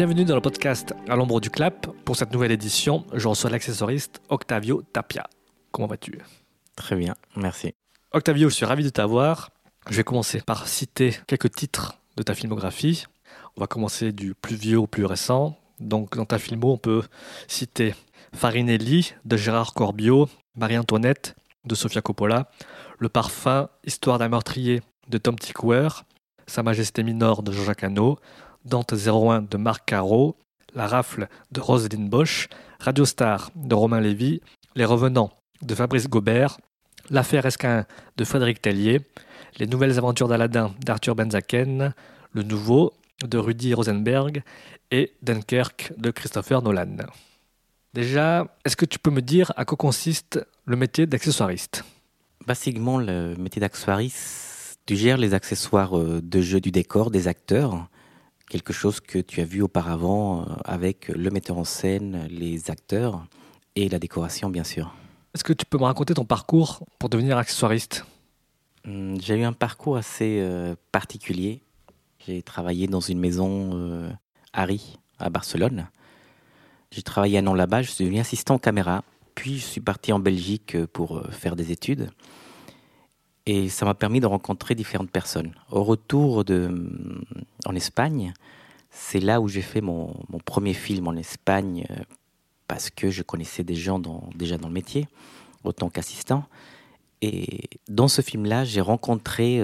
Bienvenue dans le podcast À l'ombre du clap. Pour cette nouvelle édition, je reçois l'accessoriste Octavio Tapia. Comment vas-tu? Très bien, merci. Octavio, je suis ravi de t'avoir. Je vais commencer par citer quelques titres de ta filmographie. On va commencer du plus vieux au plus récent. Donc, dans ta filmo, on peut citer Farinelli de Gérard Corbiot, Marie-Antoinette de Sofia Coppola, Le Parfum, Histoire d'un meurtrier de Tom Tykwer, Sa Majesté Mineure de Jean-Jacques Hano, Dante 01 de Marc Caro, La Rafle de Roselyne Bosch, Radio Star de Romain Lévy, Les Revenants de Fabrice Gobert, L'affaire Esquin de Frédéric Tellier, Les Nouvelles Aventures d'Aladin d'Arthur Benzaken, Le Nouveau de Rudy Rosenberg et Dunkerque de Christopher Nolan. Déjà, est-ce que tu peux me dire à quoi consiste le métier d'accessoiriste? Basiquement, le métier d'accessoiriste, tu gères les accessoires euh, de jeu du décor des acteurs, quelque chose que tu as vu auparavant euh, avec le metteur en scène, les acteurs et la décoration, bien sûr. Est-ce que tu peux me raconter ton parcours pour devenir accessoiriste? Hum, J'ai eu un parcours assez euh, particulier. J'ai travaillé dans une maison Harry à Barcelone. J'ai travaillé un an là-bas, je suis devenu assistant caméra. Puis je suis parti en Belgique euh, pour euh, faire des études. Et ça m'a permis de rencontrer différentes personnes. Au retour hum, en Espagne, c'est là où j'ai fait mon, premier film en Espagne euh, parce que je connaissais des gens déjà dans le métier, autant qu'assistant. Et dans ce film-là, j'ai rencontré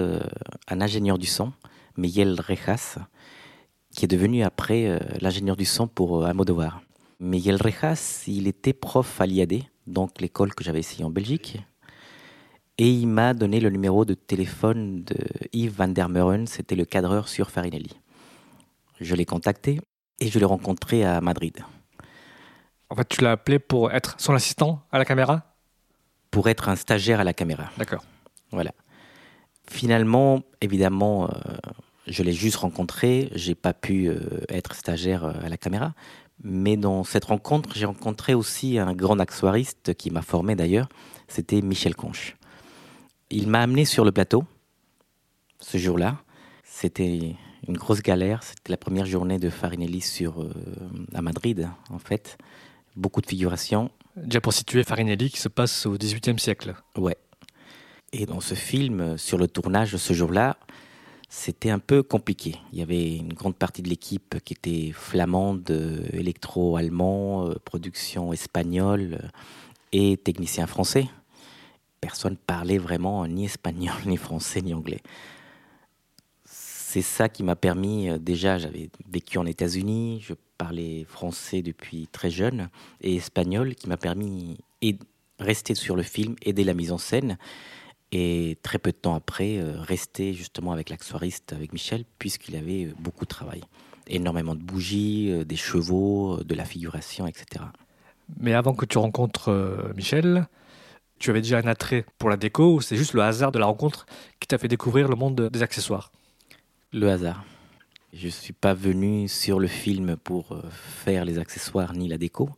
un ingénieur du son, Miguel Rejas, qui est devenu après l'ingénieur du son pour Almodovar. Miguel Rejas, il était prof à l'IAD, donc l'école que j'avais essayé en Belgique. Et il m'a donné le numéro de téléphone de Yves van der Meuren, c'était le cadreur sur Farinelli. Je l'ai contacté et je l'ai rencontré à Madrid. En fait, tu l'as appelé pour être son assistant à la caméra? Pour être un stagiaire à la caméra. D'accord. Voilà. Finalement, évidemment, euh, je l'ai juste rencontré, j'ai pas pu euh, être stagiaire euh, à la caméra, mais dans cette rencontre, j'ai rencontré aussi un grand accessoiriste qui m'a formé d'ailleurs, c'était Michel Conche. Il m'a amené sur le plateau ce jour-là. C'était une grosse galère, c'était la première journée de Farinelli sur, euh, à Madrid en fait. Beaucoup de figurations. Déjà pour situer Farinelli qui se passe au XVIIIe siècle. Ouais. Et dans ce film, sur le tournage ce jour-là, c'était un peu compliqué. Il y avait une grande partie de l'équipe qui était flamande, électro-allemand, euh, production espagnole euh, et technicien français. Personne parlait vraiment ni espagnol, ni français, ni anglais. C'est ça qui m'a permis, euh, déjà j'avais vécu en États-Unis, je parlais français depuis très jeune, et espagnol, qui m'a permis de rester sur le film, aider la mise en scène, et très peu de temps après, euh, rester justement avec l'accessoiriste, avec Michel, puisqu'il avait euh, beaucoup de travail. Énormément de bougies, des chevaux, de la figuration, etc. Mais avant que tu rencontres Michel, tu avais déjà un attrait pour la déco ou c'est juste le hasard de la rencontre qui t'a fait découvrir le monde des accessoires? Le hasard. Je ne suis pas venu sur le film pour faire les accessoires ni la déco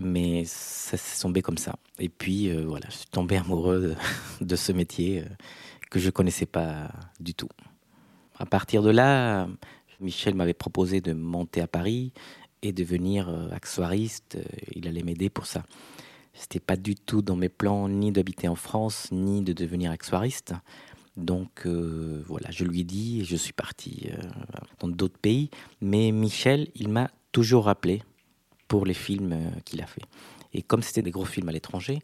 mais ça s'est tombé comme ça. Et puis euh, voilà, je suis tombé amoureux de, ce métier euh, que je connaissais pas du tout. À partir de là, Michel m'avait proposé de monter à Paris et de devenir euh, accessoiriste. Il allait m'aider pour ça. C'était pas du tout dans mes plans ni d'habiter en France ni de devenir accessoiriste. Donc voilà, je lui ai dit et je suis parti dans d'autres pays. Mais Michel, il m'a toujours rappelé pour les films euh, qu'il a fait. Et comme c'était des gros films à l'étranger,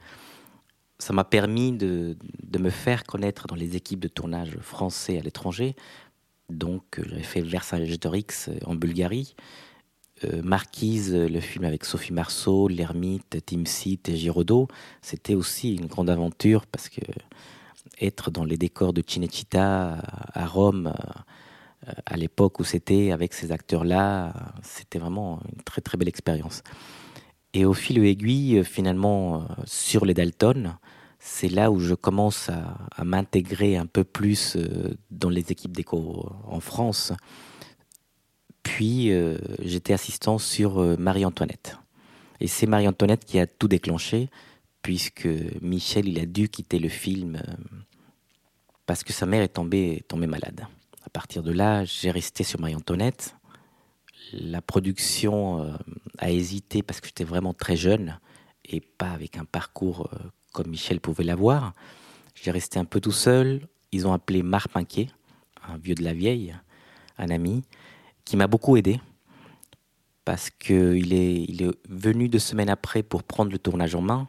ça m'a permis de, de, me faire connaître dans les équipes de tournage français à l'étranger. Donc, euh, j'avais fait Versailles-Dorix euh, en Bulgarie, Marquise, le film avec Sophie Marceau, L'Ermite, Tim Seat et Giraudot. C'était aussi une grande aventure parce que être dans les décors de Cinecittà à Rome, euh, à l'époque où c'était avec ces acteurs-là, c'était vraiment une très très belle expérience. Et au fil aiguille, finalement, euh, sur les Dalton, c'est là où je commence à, m'intégrer un peu plus euh, dans les équipes d'éco en France. Puis j'étais assistant sur Marie-Antoinette. Et c'est Marie-Antoinette qui a tout déclenché, puisque Michel, il a dû quitter le film parce que sa mère est tombée, malade. À partir de là, j'ai resté sur Marie-Antoinette. La production euh, a hésité parce que j'étais vraiment très jeune et pas avec un parcours euh, comme Michel pouvait l'avoir. J'ai resté un peu tout seul. Ils ont appelé Marc Pinquet, un vieux de la vieille, un ami, qui m'a beaucoup aidé parce qu'il est, il est venu deux semaines après pour prendre le tournage en main.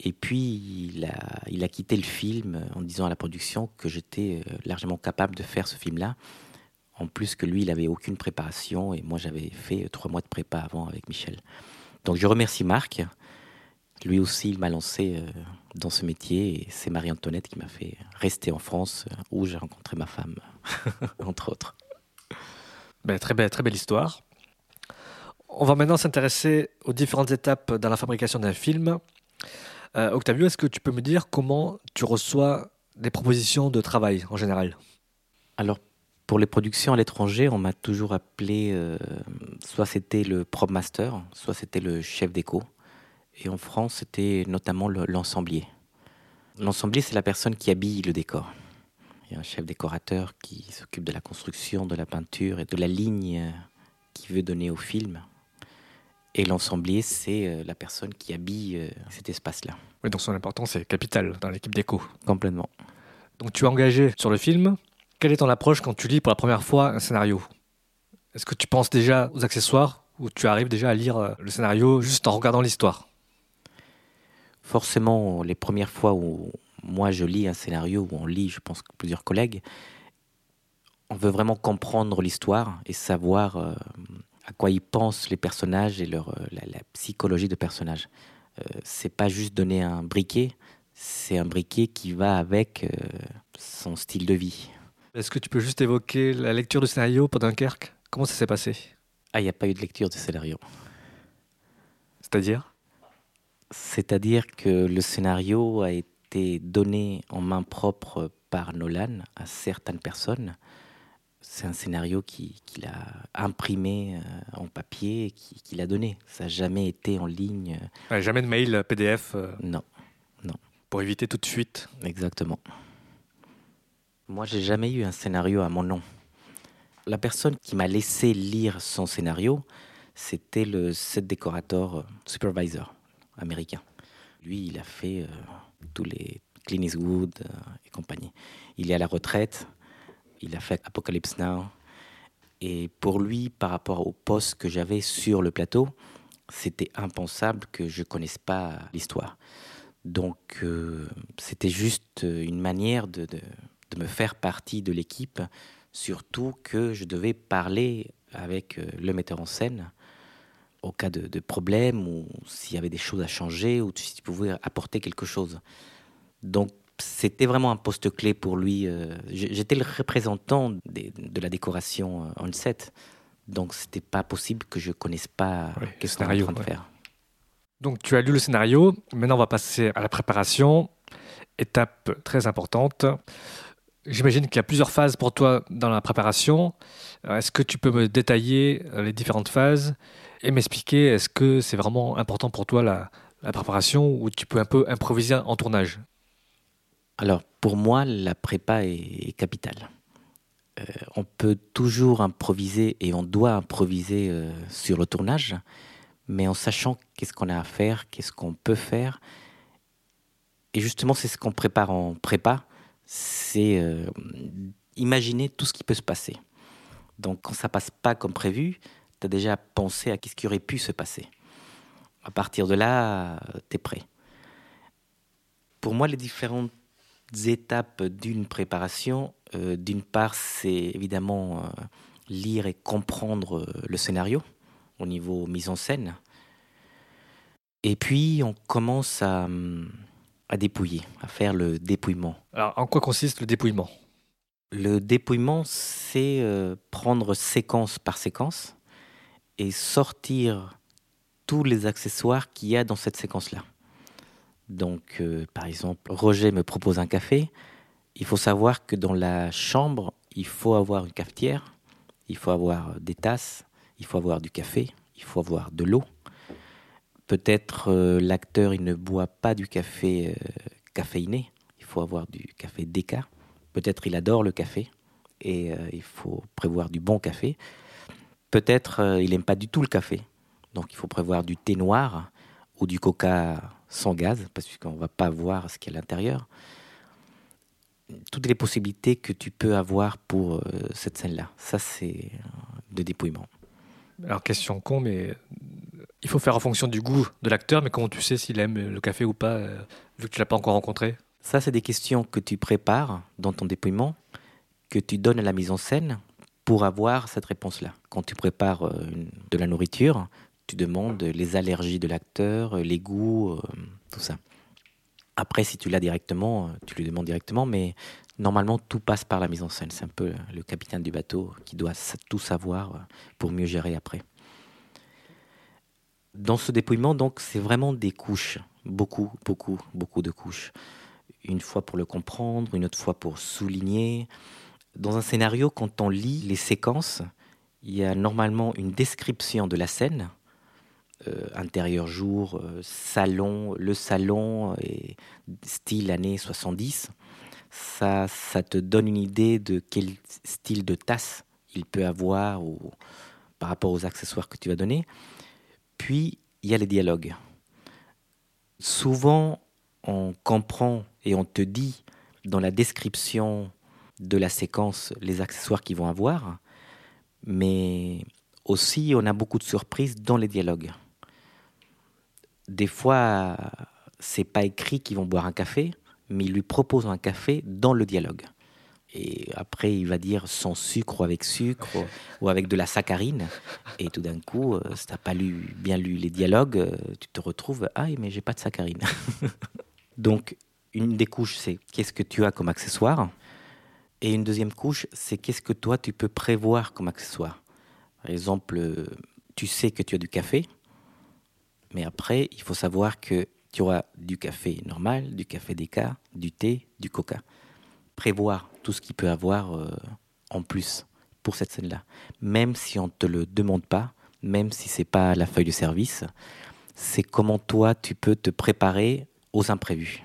Et puis, il a, il a quitté le film en disant à la production que j'étais euh, largement capable de faire ce film-là. En plus que lui, il n'avait aucune préparation et moi, j'avais fait trois mois de prépa avant avec Michel. Donc, je remercie Marc. Lui aussi, il m'a lancé euh, dans ce métier et c'est Marie-Antoinette qui m'a fait rester en France euh, où j'ai rencontré ma femme, entre autres. Ben, très, belle, très belle histoire. On va maintenant s'intéresser aux différentes étapes dans la fabrication d'un film. Euh, Octavio, est-ce que tu peux me dire comment tu reçois des propositions de travail en général? Alors, pour les productions à l'étranger, on m'a toujours appelé, euh, soit c'était le prop master, soit c'était le chef déco. Et en France, c'était notamment l'ensemblier. L'ensemblier, c'est la personne qui habille le décor. Il y a un chef décorateur qui s'occupe de la construction, de la peinture et de la ligne qu'il veut donner au film. Et l'ensemblier, c'est euh, la personne qui habille euh, cet espace-là. Oui, donc son importance est capitale dans l'équipe déco. Complètement. Donc tu es engagé sur le film. Quelle est ton approche quand tu lis pour la première fois un scénario? Est-ce que tu penses déjà aux accessoires ou tu arrives déjà à lire euh, le scénario juste en regardant l'histoire? Forcément, les premières fois où moi je lis un scénario, où on lit, je pense plusieurs collègues, on veut vraiment comprendre l'histoire et savoir à quoi ils pensent les personnages et leur, euh, la, psychologie de personnages. Euh, c'est pas juste donner un briquet, c'est un briquet qui va avec euh, son style de vie. Est-ce que tu peux juste évoquer la lecture du scénario pour Dunkerque? Comment ça s'est passé? Ah, il n'y a pas eu de lecture de scénario. C'est-à-dire? C'est-à-dire que le scénario a été donné en main propre par Nolan à certaines personnes c'est un scénario qu'il a imprimé euh, en papier et qu'il a donné. Ça n'a jamais été en ligne. jamais de mail PDF euh, Non, non. Pour éviter toute fuite Exactement. Moi, j'ai jamais eu un scénario à mon nom. La personne qui m'a laissé lire son scénario, c'était le set décorateur euh, supervisor américain. Lui, il a fait tous les Clint Eastwood et compagnie. Il est à la retraite il a fait Apocalypse Now. Et pour lui, par rapport au poste que j'avais sur le plateau, c'était impensable que je connaisse pas l'histoire. Donc, euh, c'était juste une manière de, me faire partie de l'équipe, surtout que je devais parler avec euh, le metteur en scène au cas de, de problème ou s'il y avait des choses à changer ou s'il pouvait apporter quelque chose. Donc, c'était vraiment un poste clé pour lui. Euh, j'étais le représentant de la décoration on set, donc c'était pas possible que je connaisse pas qu'est-ce qu'on est en train de faire. Donc tu as lu le scénario, maintenant on va passer à la préparation, étape très importante. J'imagine qu'il y a plusieurs phases pour toi dans la préparation. Est-ce que tu peux me détailler euh, les différentes phases? Et m'expliquer est-ce que c'est vraiment important pour toi la, préparation ou tu peux un peu improviser en tournage? Alors, pour moi, la prépa est, capitale. Euh, on peut toujours improviser et on doit improviser euh, sur le tournage, mais en sachant qu'est-ce qu'on a à faire, qu'est-ce qu'on peut faire. Et justement, c'est ce qu'on prépare en prépa, c'est euh, imaginer tout ce qui peut se passer. Donc, quand ça passe pas comme prévu, tu as déjà pensé à ce qui aurait pu se passer. À partir de là, tu es prêt. Pour moi, les différentes étapes d'une préparation. Euh, d'une part, c'est évidemment euh, lire et comprendre euh, le scénario au niveau mise en scène. Et puis, on commence à, à dépouiller, à faire le dépouillement. Alors, en quoi consiste le dépouillement? Le dépouillement, c'est prendre séquence par séquence et sortir tous les accessoires qu'il y a dans cette séquence-là. Donc, euh, par exemple, Roger me propose un café. Il faut savoir que dans la chambre, il faut avoir une cafetière, il faut avoir des tasses, il faut avoir du café, il faut avoir de l'eau. Peut-être euh, l'acteur, il ne boit pas du café euh, caféiné, il faut avoir du café déca. Peut-être il adore le café et il faut prévoir du bon café. Peut-être euh, il n'aime pas du tout le café. Donc il faut prévoir du thé noir ou du coca sans gaz, parce qu'on ne va pas voir ce qu'il y a à l'intérieur. Toutes les possibilités que tu peux avoir pour euh, cette scène-là. Ça, c'est de dépouillement. Alors, question con, mais il faut faire en fonction du goût de l'acteur, mais comment tu sais s'il aime le café ou pas, euh, vu que tu l'as pas encore rencontré? Ça, c'est des questions que tu prépares dans ton dépouillement, que tu donnes à la mise en scène pour avoir cette réponse-là. Quand tu prépares euh, de la nourriture, tu demandes les allergies de l'acteur, les goûts, tout ça. Après, si tu l'as directement, tu lui demandes directement, mais normalement, tout passe par la mise en scène. C'est un peu le capitaine du bateau qui doit tout savoir pour mieux gérer après. Dans ce dépouillement, donc, c'est vraiment des couches. Beaucoup, beaucoup, beaucoup de couches. Une fois pour le comprendre, une autre fois pour souligner. Dans un scénario, quand on lit les séquences, il y a normalement une description de la scène, euh, intérieur jour, euh, salon, le salon, et style années 70, ça, ça te donne une idée de quel style de tasse il peut avoir ou, par rapport aux accessoires que tu vas donner. Puis, il y a les dialogues. Souvent, on comprend et on te dit dans la description de la séquence les accessoires qu'ils vont avoir, mais aussi on a beaucoup de surprises dans les dialogues des fois, c'est pas écrit qu'ils vont boire un café, mais ils lui proposent un café dans le dialogue. Et après, il va dire sans sucre ou avec sucre ou avec de la saccharine. Et tout d'un coup, euh, si tu n'as pas lu, bien lu les dialogues, euh, tu te retrouves Ah, mais j'ai pas de saccharine. Donc, une des couches, c'est qu'est-ce que tu as comme accessoire? Et une deuxième couche, c'est qu'est-ce que toi, tu peux prévoir comme accessoire? Par exemple, tu sais que tu as du café, mais après, il faut savoir que tu auras du café normal, du café déca, du thé, du coca. Prévoir tout ce qu'il peut avoir euh, en plus pour cette scène-là. Même si on ne te le demande pas, même si c'est pas la feuille de service, c'est comment toi tu peux te préparer aux imprévus.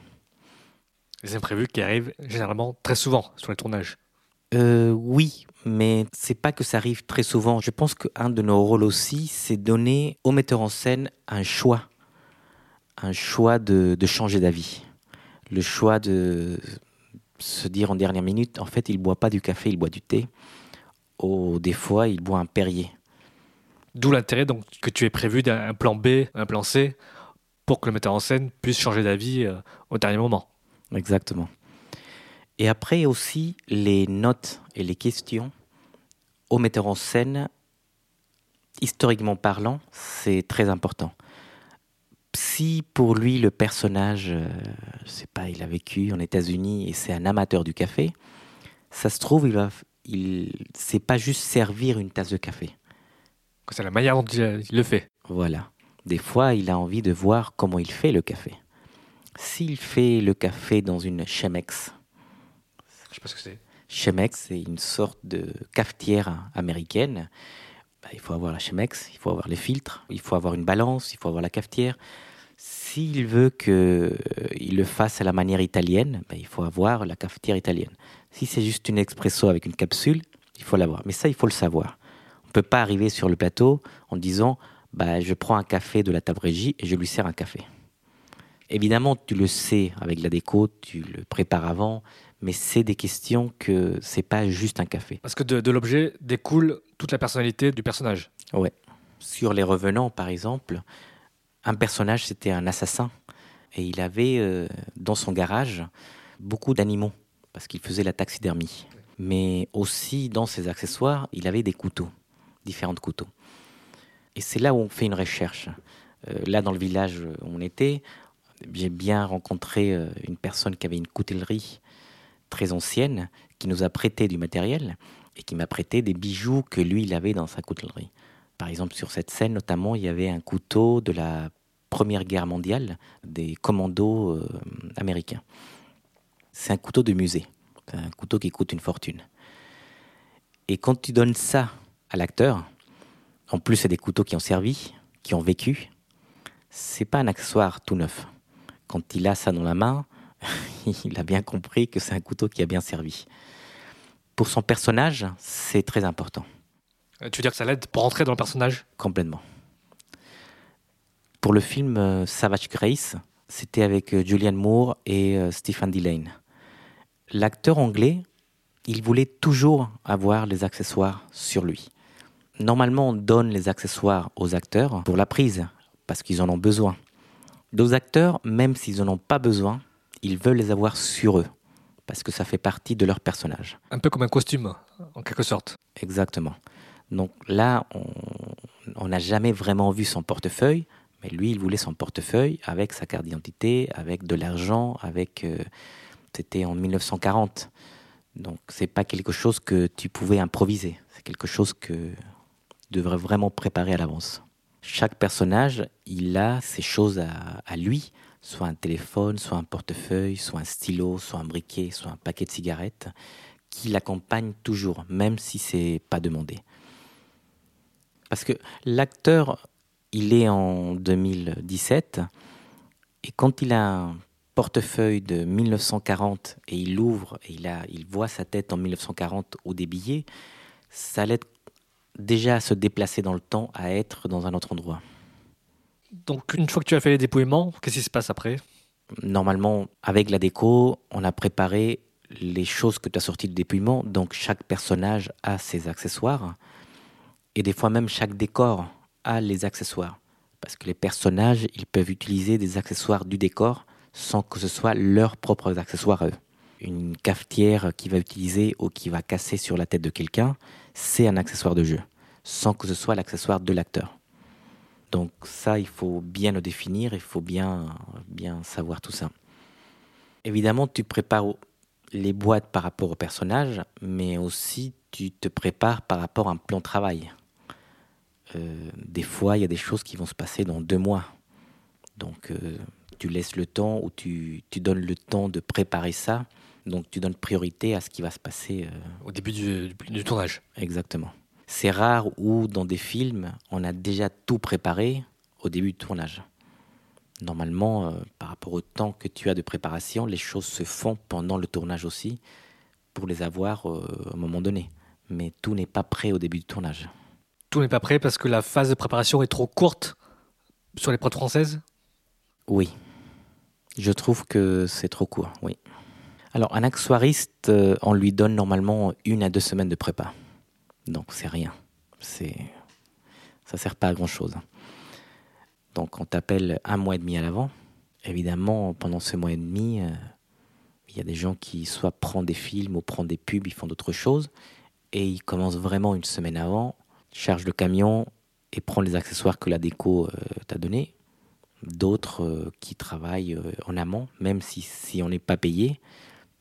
Les imprévus qui arrivent généralement très souvent sur les tournages. Euh, oui, mais c'est pas que ça arrive très souvent. Je pense qu'un de nos rôles aussi, c'est donner au metteur en scène un choix, un choix de, changer d'avis, le choix de se dire en dernière minute, en fait, il boit pas du café, il boit du thé. Ou des fois, il boit un Perrier. D'où l'intérêt donc que tu aies prévu d'un plan B, un plan C, pour que le metteur en scène puisse changer d'avis euh, au dernier moment. Exactement. Et après aussi les notes et les questions au metteur en scène, historiquement parlant, c'est très important. Si pour lui le personnage, euh, je sais pas, il a vécu en États-Unis et c'est un amateur du café, ça se trouve il va, il, c'est pas juste servir une tasse de café. C'est la manière dont il le fait. Voilà. Des fois, il a envie de voir comment il fait le café. S'il fait le café dans une Chemex, je sais pas ce que c'est. Chemex, c'est une sorte de cafetière américaine. Bah, il faut avoir la Chemex, il faut avoir les filtres, il faut avoir une balance, il faut avoir la cafetière. S'il veut qu'il euh, le fasse à la manière italienne, bah, il faut avoir la cafetière italienne. Si c'est juste une expresso avec une capsule, il faut l'avoir. Mais ça, il faut le savoir. On ne peut pas arriver sur le plateau en disant bah, je prends un café de la table régie et je lui sers un café. Évidemment, tu le sais avec la déco, tu le prépares avant, mais c'est des questions que c'est pas juste un café. Parce que de, l'objet découle toute la personnalité du personnage. Ouais. Sur les revenants, par exemple, un personnage c'était un assassin et il avait euh, dans son garage beaucoup d'animaux parce qu'il faisait la taxidermie. Mais aussi dans ses accessoires, il avait des couteaux, différents couteaux. Et c'est là où on fait une recherche. Euh, là, dans le village où on était, j'ai bien rencontré euh, une personne qui avait une coutellerie très ancienne qui nous a prêté du matériel et qui m'a prêté des bijoux que lui, il avait dans sa coutellerie. Par exemple, sur cette scène, notamment, il y avait un couteau de la Première Guerre mondiale des commandos euh, américains. C'est un couteau de musée, un couteau qui coûte une fortune. Et quand tu donnes ça à l'acteur, en plus c'est des couteaux qui ont servi, qui ont vécu, c'est pas un accessoire tout neuf. Quand il a ça dans la main, il a bien compris que c'est un couteau qui a bien servi. Pour son personnage, c'est très important. Euh, Tu veux dire que ça l'aide pour rentrer dans le personnage? Complètement. Pour le film euh, Savage Grace, c'était avec euh, Julianne Moore et Stephen Dillane. L'acteur anglais, il voulait toujours avoir les accessoires sur lui. Normalement, on donne les accessoires aux acteurs pour la prise, parce qu'ils en ont besoin. D'autres acteurs, même s'ils n'en ont pas besoin, ils veulent les avoir sur eux, parce que ça fait partie de leur personnage. Un peu comme un costume, en quelque sorte. Exactement. Donc là, on on n'a jamais vraiment vu son portefeuille, mais lui, il voulait son portefeuille avec sa carte d'identité, avec de l'argent, avec. euh, C'était en 1940. Donc c'est pas quelque chose que tu pouvais improviser. C'est quelque chose que tu devrais vraiment préparer à l'avance. Chaque personnage, il a ses choses à, lui, soit un téléphone, soit un portefeuille, soit un stylo, soit un briquet, soit un paquet de cigarettes, qui l'accompagnent toujours, même si c'est pas demandé. Parce que l'acteur, il est en 2017, et quand il a un portefeuille de 1940 et il l'ouvre et il, a, il voit sa tête en 1940 ou des billets, ça l'aide déjà à se déplacer dans le temps, à être dans un autre endroit. Donc, une fois que tu as fait les dépouillements, qu'est-ce qui se passe après? Normalement, avec la déco, on a préparé les choses que tu as sorties de dépouillement, donc chaque personnage a ses accessoires, et des fois même chaque décor a les accessoires. Parce que les personnages, ils peuvent utiliser des accessoires du décor sans que ce soit leurs propres accessoires à eux. Une cafetière qui va utiliser ou qui va casser sur la tête de quelqu'un, c'est un accessoire de jeu, sans que ce soit l'accessoire de l'acteur. Donc ça, il faut bien le définir, il faut bien, bien savoir tout ça. Évidemment, tu prépares les boîtes par rapport au personnage, mais aussi tu te prépares par rapport à un plan de travail. Euh, des fois, il y a des choses qui vont se passer dans deux mois. Donc, euh, tu laisses le temps ou tu, tu donnes le temps de préparer ça. Donc, tu donnes priorité à ce qui va se passer euh, Au début du, du- du tournage. exactement. C'est rare où, dans des films, on a déjà tout préparé au début du tournage. Normalement, euh, par rapport au temps que tu as de préparation, les choses se font pendant le tournage aussi pour les avoir euh, à un moment donné. Mais tout n'est pas prêt au début du tournage. Tout n'est pas prêt parce que la phase de préparation est trop courte sur les prods françaises? Oui. Je trouve que c'est trop court, oui. Alors, un accessoiriste, euh, on lui donne normalement une à deux semaines de prépa. Donc, c'est rien. Ça sert pas à grand-chose. Donc, on t'appelle un mois et demi à l'avant. Évidemment, pendant ce mois et demi, euh, il y a des gens qui soit prennent des films ou prennent des pubs, ils font d'autres choses. Et ils commencent vraiment une semaine avant, chargent le camion et prennent les accessoires que la déco euh, t'a donné d'autres qui travaillent en amont, même si on n'est pas payé,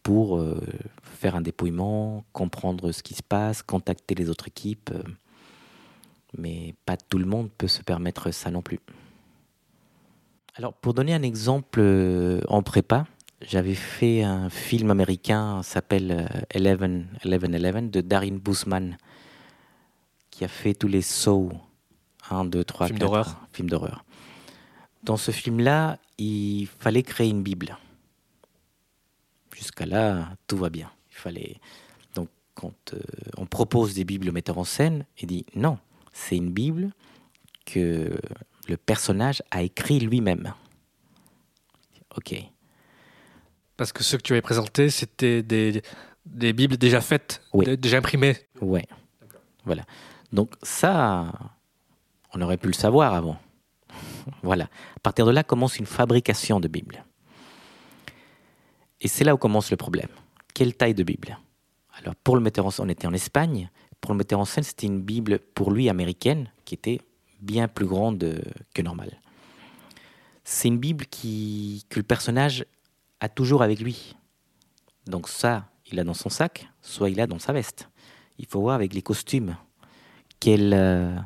pour euh, faire un dépouillement, comprendre ce qui se passe, contacter les autres équipes. euh, mais pas tout le monde peut se permettre ça non plus. Alors, pour donner un exemple euh, en prépa, j'avais fait un film américain, s'appelle euh, Eleven, Eleven Eleven, de Darin Bousman, qui a fait tous les Saw 1, 2, 3, Film 4, d'horreur. Film d'horreur. Dans ce film-là, il fallait créer une Bible. Jusqu'à là, tout va bien. Il fallait donc quand euh, on propose des Bibles au metteur en scène, il dit non, c'est une Bible que le personnage a écrit lui-même. Ok, Parce que ceux que tu avais présentés, c'était des, des bibles déjà faites, Oui. déjà imprimées. ouais, voilà. Donc ça, on aurait pu le savoir avant. Voilà. À partir de là commence une fabrication de Bible. Et c'est là où commence le problème. Quelle taille de Bible? Alors pour le metteur en scène, on était en Espagne. Pour le metteur en scène, c'était une Bible pour lui américaine qui était bien plus grande euh, que normal. C'est une Bible que le personnage a toujours avec lui. Donc ça, il a dans son sac, soit il a dans sa veste. Il faut voir avec les costumes quelle euh,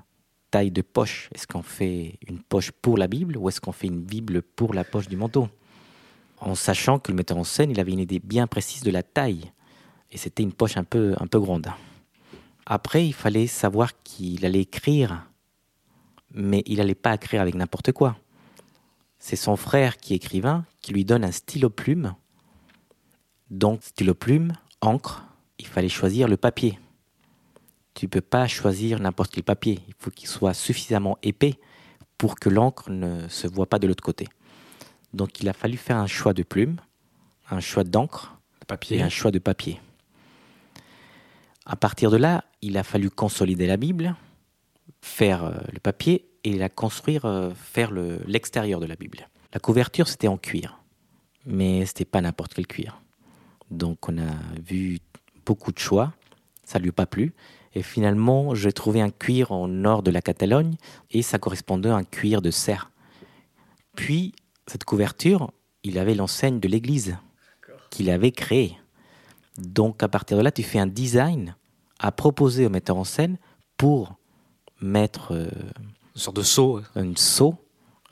taille de poche. Est-ce qu'on fait une poche pour la Bible ou est-ce qu'on fait une Bible pour la poche du manteau? En sachant que le metteur en scène, il avait une idée bien précise de la taille. Et c'était une poche un peu, un peu grande. Après, il fallait savoir qu'il allait écrire, mais il n'allait pas écrire avec n'importe quoi. C'est son frère qui est écrivain qui lui donne un stylo plume. Donc, stylo plume, encre, il fallait choisir le papier. tu peux pas choisir n'importe quel papier. Il faut qu'il soit suffisamment épais pour que l'encre ne se voit pas de l'autre côté. Donc il a fallu faire un choix de plume, un choix d'encre Papier. et un choix de papier. À partir de là, il a fallu consolider la Bible, faire euh, le papier et la construire, euh, faire le- l'extérieur de la Bible. La couverture, c'était en cuir, mais c'était pas n'importe quel cuir. Donc on a vu beaucoup de choix, ça lui a pas plu. Et finalement, j'ai trouvé un cuir au nord de la Catalogne et ça correspondait à un cuir de cerf. Puis, cette couverture, il avait l'enseigne de l'église qu'il avait créée. Donc, à partir de là, tu fais un design à proposer au metteur en scène pour mettre euh, Une sorte de seau. un seau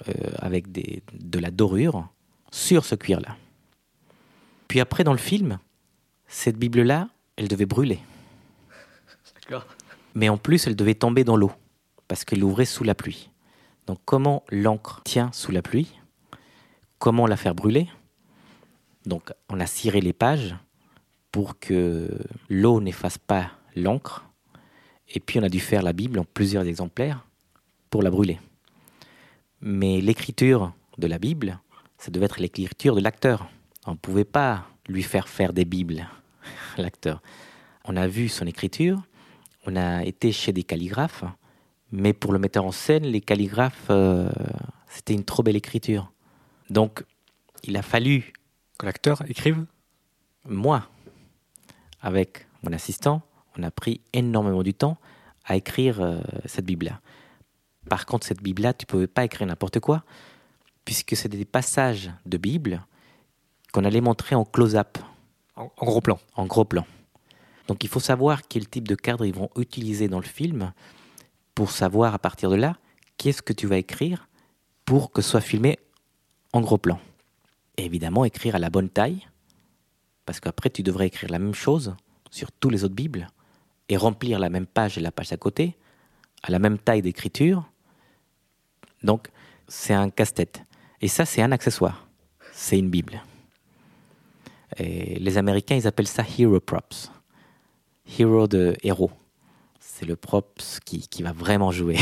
euh, avec des, de la dorure sur ce cuir-là. Puis après, dans le film, cette Bible-là, elle devait brûler. D'accord. Mais en plus, elle devait tomber dans l'eau, parce qu'elle ouvrait sous la pluie. Donc comment l'encre tient sous la pluie Comment la faire brûler Donc on a ciré les pages pour que l'eau n'efface pas l'encre. Et puis on a dû faire la Bible en plusieurs exemplaires pour la brûler. Mais l'écriture de la Bible, ça devait être l'écriture de l'acteur. On ne pouvait pas lui faire faire des Bibles, l'acteur. On a vu son écriture, on a été chez des calligraphes, mais pour le metteur en scène, les calligraphes, euh, c'était une trop belle écriture. Donc, il a fallu, Que l'acteur écrive? moi, avec mon assistant, on a pris énormément du temps à écrire euh, cette Bible-là. Par contre, cette Bible-là, tu ne pouvais pas écrire n'importe quoi, puisque c'était des passages de Bible qu'on allait montrer en close-up, En, en gros plan. en gros plan. Donc il faut savoir quel type de cadre ils vont utiliser dans le film pour savoir à partir de là qu'est-ce que tu vas écrire pour que ce soit filmé en gros plan. Évidemment, écrire à la bonne taille, parce qu'après tu devrais écrire la même chose sur tous les autres Bibles et remplir la même page et la page à côté, à la même taille d'écriture. Donc c'est un casse-tête. Et ça, c'est un accessoire. C'est une Bible. Et les Américains, ils appellent ça hero props. Hero de héros. C'est le props qui, qui va vraiment jouer.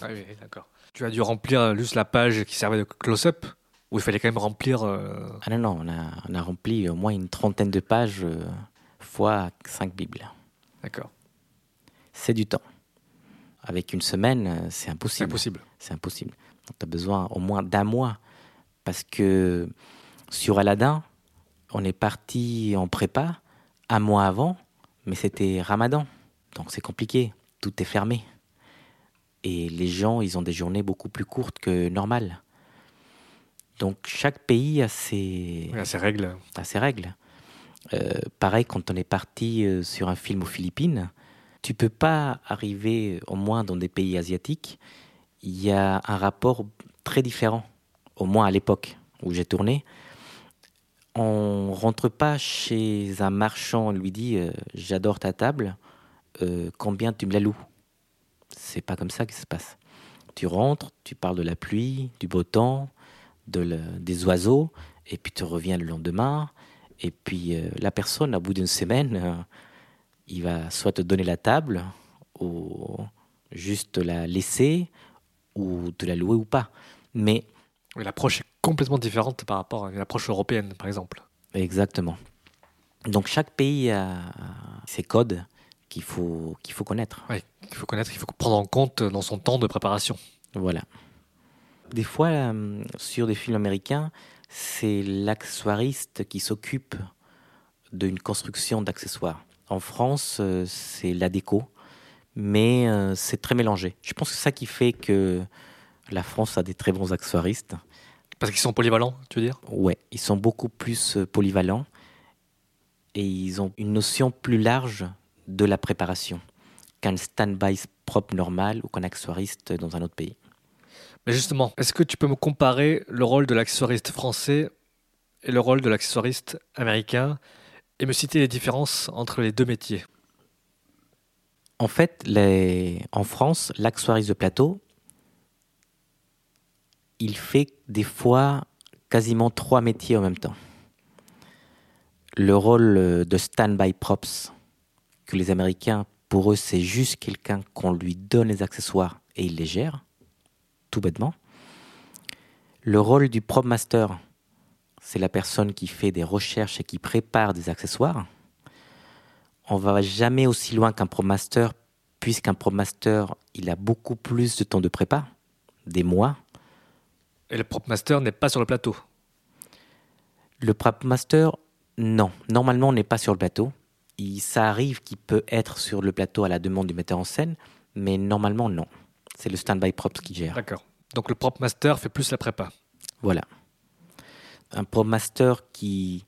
Ah oui, d'accord. Tu as dû remplir juste la page qui servait de close-up Ou il fallait quand même remplir. euh, Ah non, non, on a, on a rempli au moins une trentaine de pages euh, fois cinq Bibles. D'accord. C'est du temps. Avec une semaine, euh, c'est C'est impossible. impossible. C'est impossible. Tu as besoin au moins d'un mois. Parce que sur Aladdin, on est parti en prépa un mois avant, mais c'était Ramadan. Donc c'est compliqué. Tout est fermé. Et les gens, ils ont des journées beaucoup plus courtes que normal. Donc chaque pays a ses, a règles. à ses règles. Euh, pareil, quand on est parti euh, sur un film aux Philippines, tu peux pas arriver, au moins dans des pays asiatiques, il y a un rapport très différent, au moins à l'époque où j'ai tourné. On rentre pas chez un marchand, on lui dit euh, j'adore ta table, euh, combien tu me la loues? C'est pas comme ça que ça se passe. Tu rentres, tu parles de la pluie, du beau temps, de le- des oiseaux, et puis tu reviens le lendemain, et puis euh, la personne, au bout d'une semaine, euh, il va soit te donner la table, ou juste la laisser, ou te la louer ou pas. Mais L'approche est complètement différente par rapport à l'approche européenne, par exemple. exactement. Donc chaque pays a ses codes qu'il faut, qu'il faut connaître. Oui, il faut connaître, il faut prendre en compte dans son temps de préparation. Voilà. Des fois, euh, sur des films américains, c'est l'accessoiriste qui s'occupe d'une construction d'accessoires. En France, euh, c'est la déco, mais euh, c'est très mélangé. Je pense que c'est ça qui fait que la France a des très bons accessoiristes. Parce qu'ils sont polyvalents, tu veux dire? Ouais, ils sont beaucoup plus polyvalents et ils ont une notion plus large de la préparation qu'un stand-by propre normal ou qu'un accessoiriste dans un autre pays. Mais justement, est-ce que tu peux me comparer le rôle de l'accessoiriste français et le rôle de l'accessoiriste américain et me citer les différences entre les deux métiers? En fait, en France, l'accessoiriste de plateau, il fait des fois quasiment trois métiers en même temps. Le rôle de stand-by props que les Américains Pour eux, c'est juste quelqu'un qu'on lui donne les accessoires et il les gère, tout bêtement. Le rôle du prop master, c'est la personne qui fait des recherches et qui prépare des accessoires. On va jamais aussi loin qu'un prop master, puisqu'un prop master, il a beaucoup plus de temps de prépa, des mois. Et le prop master n'est pas sur le plateau Le prop master, non. Normalement, on n'est pas sur le plateau. Il, ça arrive qu'il peut être sur le plateau à la demande du metteur en scène, mais normalement, non. C'est le stand-by props qui gère. D'accord. Donc le prop master fait plus la prépa. Voilà un prop master qui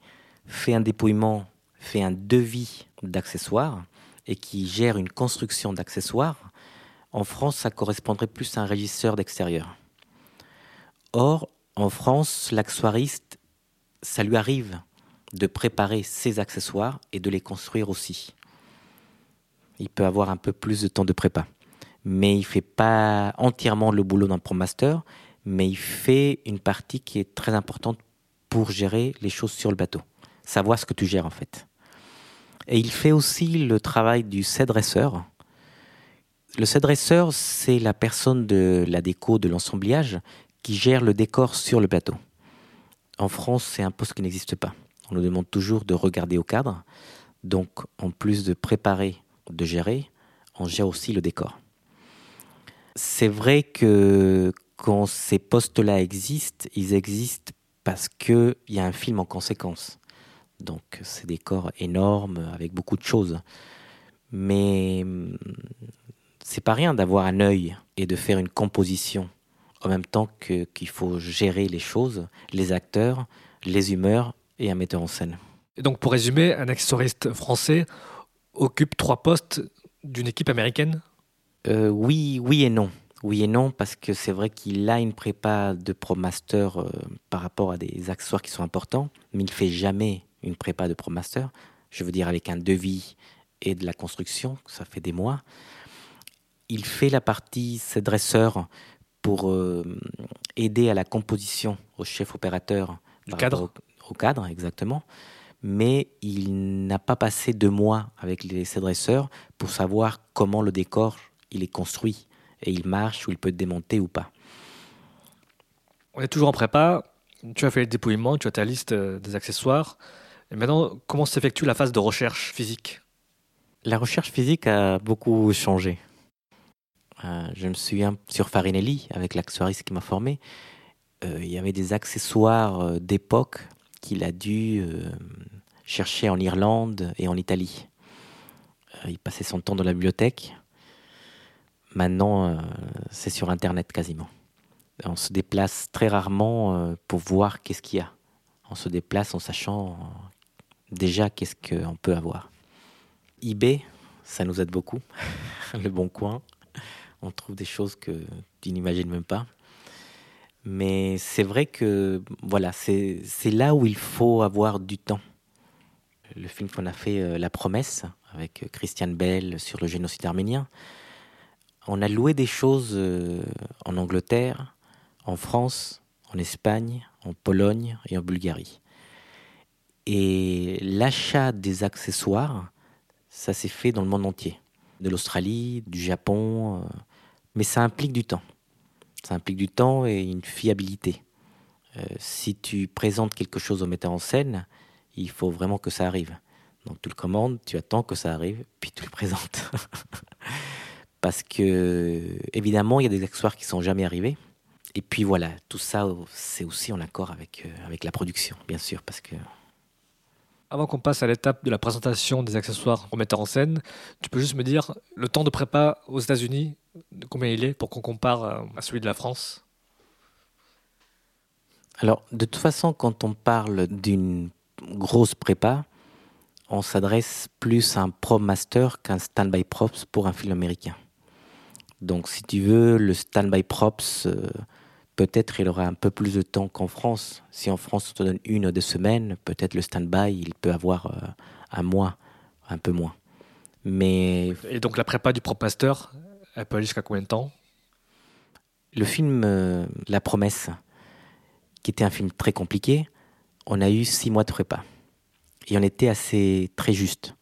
fait un dépouillement, fait un devis d'accessoires et qui gère une construction d'accessoires, en France, ça correspondrait plus à un régisseur d'extérieur. Or, en France, l'accessoiriste, ça lui arrive de préparer ses accessoires et de les construire aussi. Il peut avoir un peu plus de temps de prépa. Mais il fait pas entièrement le boulot d'un pro master, mais il fait une partie qui est très importante pour gérer les choses sur le bateau, savoir ce que tu gères en fait. Et il fait aussi le travail du set dresseur. Le set dresseur, c'est la personne de la déco, de l'ensemblage, qui gère le décor sur le bateau. En France, c'est un poste qui n'existe pas. On nous demande toujours de regarder au cadre. Donc, en plus de préparer, de gérer, on gère aussi le décor. C'est vrai que quand ces postes-là existent, ils existent parce qu'il y a un film en conséquence. Donc c'est des corps énormes avec beaucoup de choses. Mais hum, c'est pas rien d'avoir un œil et de faire une composition en même temps qu'il faut gérer les choses, les acteurs, les humeurs et un metteur en scène. Et donc pour résumer, un accessoiriste français occupe trois postes d'une équipe américaine? Euh, Oui, oui et non. Oui et non, parce que c'est vrai qu'il a une prépa de pro master euh, par rapport à des accessoires qui sont importants, mais il fait jamais une prépa de pro master. Je veux dire avec un devis et de la construction, ça fait des mois. Il fait la partie ses dresseurs pour euh, aider à la composition au chef opérateur du cadre. Au, cadre, exactement. Mais il n'a pas passé deux mois avec les, ses dresseurs pour savoir comment le décor il est construit et il marche ou il peut être démonter ou pas. On est toujours en prépa. Tu as fait le dépouillement, tu as ta liste euh, des accessoires. Et maintenant, comment s'effectue la phase de recherche physique? La recherche physique a beaucoup changé. Euh, je me souviens sur Farinelli, avec l'accessoiriste qui m'a formé, euh, il y avait des accessoires d'époque qu'il a dû chercher en Irlande et en Italie. il passait son temps dans la bibliothèque Maintenant, euh, c'est sur Internet quasiment. On se déplace très rarement euh, pour voir qu'est-ce qu'il y a. On se déplace en sachant euh, déjà qu'est-ce qu'on peut avoir. eBay, ça nous aide beaucoup. Le bon coin. On trouve des choses que tu n'imagines même pas. Mais c'est vrai que voilà, c'est là où il faut avoir du temps. Le film qu'on a fait, La Promesse, avec Christian Bell sur le génocide arménien, on a loué des choses euh, en Angleterre, en France, en Espagne, en Pologne et en Bulgarie. Et l'achat des accessoires, ça s'est fait dans le monde entier. De l'Australie, du Japon, euh, mais ça implique du temps. Ça implique du temps et une fiabilité. Euh, si tu présentes quelque chose au metteur en scène, il faut vraiment que ça arrive. Donc tu le commandes, tu attends que ça arrive, puis tu le présentes. parce que évidemment il y a des accessoires qui sont jamais arrivés. Et puis voilà, tout ça c'est aussi en accord avec, euh, avec la production, bien sûr, parce que. Avant qu'on passe à l'étape de la présentation des accessoires au metteur en scène, tu peux juste me dire le temps de prépa aux États-Unis, combien il est pour qu'on compare euh, à celui de la France? Alors, de toute façon, quand on parle d'une grosse prépa, on s'adresse plus à un pro master qu'un stand-by props pour un film américain. Donc, si tu veux, le stand-by props, euh, peut-être il aura un peu plus de temps qu'en France. Si en France on te donne une ou deux semaines, peut-être le stand-by, il peut avoir euh, un mois, un peu moins. Mais... Et donc la prépa du prop master, elle peut aller jusqu'à combien de temps? Le film euh, La Promesse, qui était un film très compliqué, on a eu six mois de prépa. Et on était assez très juste.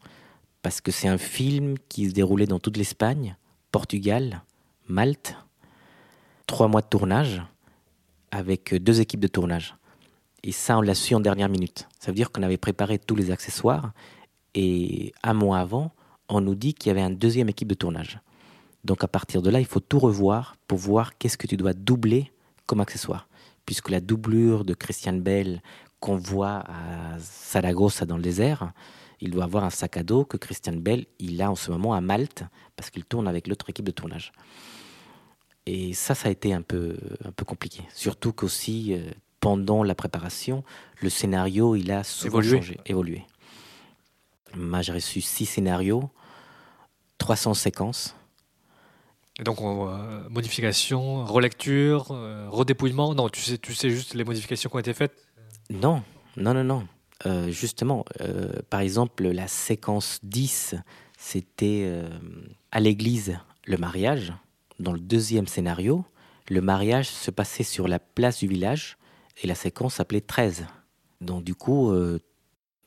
parce que c'est un film qui se déroulait dans toute l'Espagne, Portugal, Malte, trois mois de tournage avec deux équipes de tournage. Et ça, on l'a su en dernière minute. Ça veut dire qu'on avait préparé tous les accessoires et un mois avant, on nous dit qu'il y avait une deuxième équipe de tournage. Donc à partir de là, il faut tout revoir pour voir qu'est-ce que tu dois doubler comme accessoire. Puisque la doublure de Christian Bell qu'on voit à Saragossa dans le désert, il doit avoir un sac à dos que Christian Bell, il a en ce moment à Malte, parce qu'il tourne avec l'autre équipe de tournage. Et ça, ça a été un peu, un peu compliqué. Surtout qu'aussi, euh, pendant la préparation, le scénario, il a souvent changé, évolué. Moi, j'ai reçu six scénarios, 300 séquences. Et donc, euh, modification, relecture, euh, redépouillement Non, tu sais, tu sais juste les modifications qui ont été faites? Non, non, non, non. Euh, justement, par exemple, la séquence 10, c'était à l'église le mariage. Dans le deuxième scénario, le mariage se passait sur la place du village et la séquence s'appelait 13. Donc, du coup,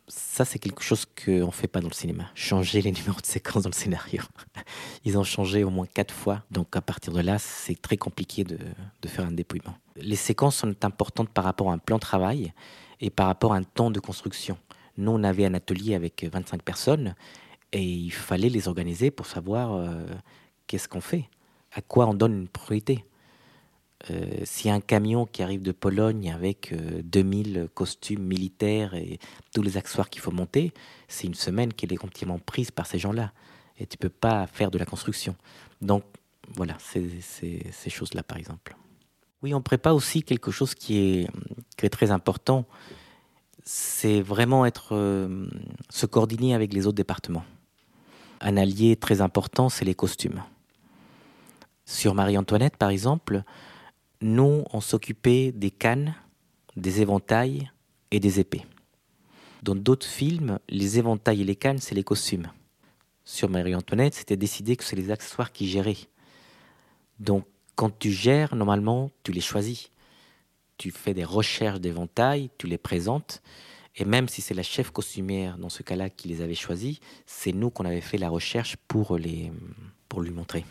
ça, c'est quelque chose qu'on ne fait pas dans le cinéma. Changer les numéros de séquence dans le scénario. Ils ont changé au moins quatre fois. Donc, à partir de là, c'est très compliqué de, faire un dépouillement. Les séquences sont importantes par rapport à un plan de travail et par rapport à un temps de construction. Nous, on avait un atelier avec 25 personnes et il fallait les organiser pour savoir euh, qu'est-ce qu'on fait, à quoi on donne une priorité. Euh, a un camion qui arrive de Pologne avec 2000 euh, costumes militaires et tous les accessoires qu'il faut monter, c'est une semaine qui est complètement prise par ces gens-là. Et tu peux pas faire de la construction. Donc, voilà, ces choses-là, par exemple. Oui, on prépare aussi quelque chose qui est, très important. C'est vraiment être, euh, se coordonner avec les autres départements. Un allié très important, c'est les costumes. Sur Marie-Antoinette, par exemple, nous, on s'occupait des cannes, des éventails et des épées. Dans d'autres films, les éventails et les cannes, c'est les costumes. Sur Marie-Antoinette, c'était décidé que c'est les accessoires qui géraient. Donc, quand tu gères, normalement, tu les choisis. Tu fais des recherches d'éventails, tu les présentes. Et même si c'est la chef costumière, dans ce cas-là, qui les avait choisis, c'est nous qu'on avait fait la recherche pour, les, pour lui montrer.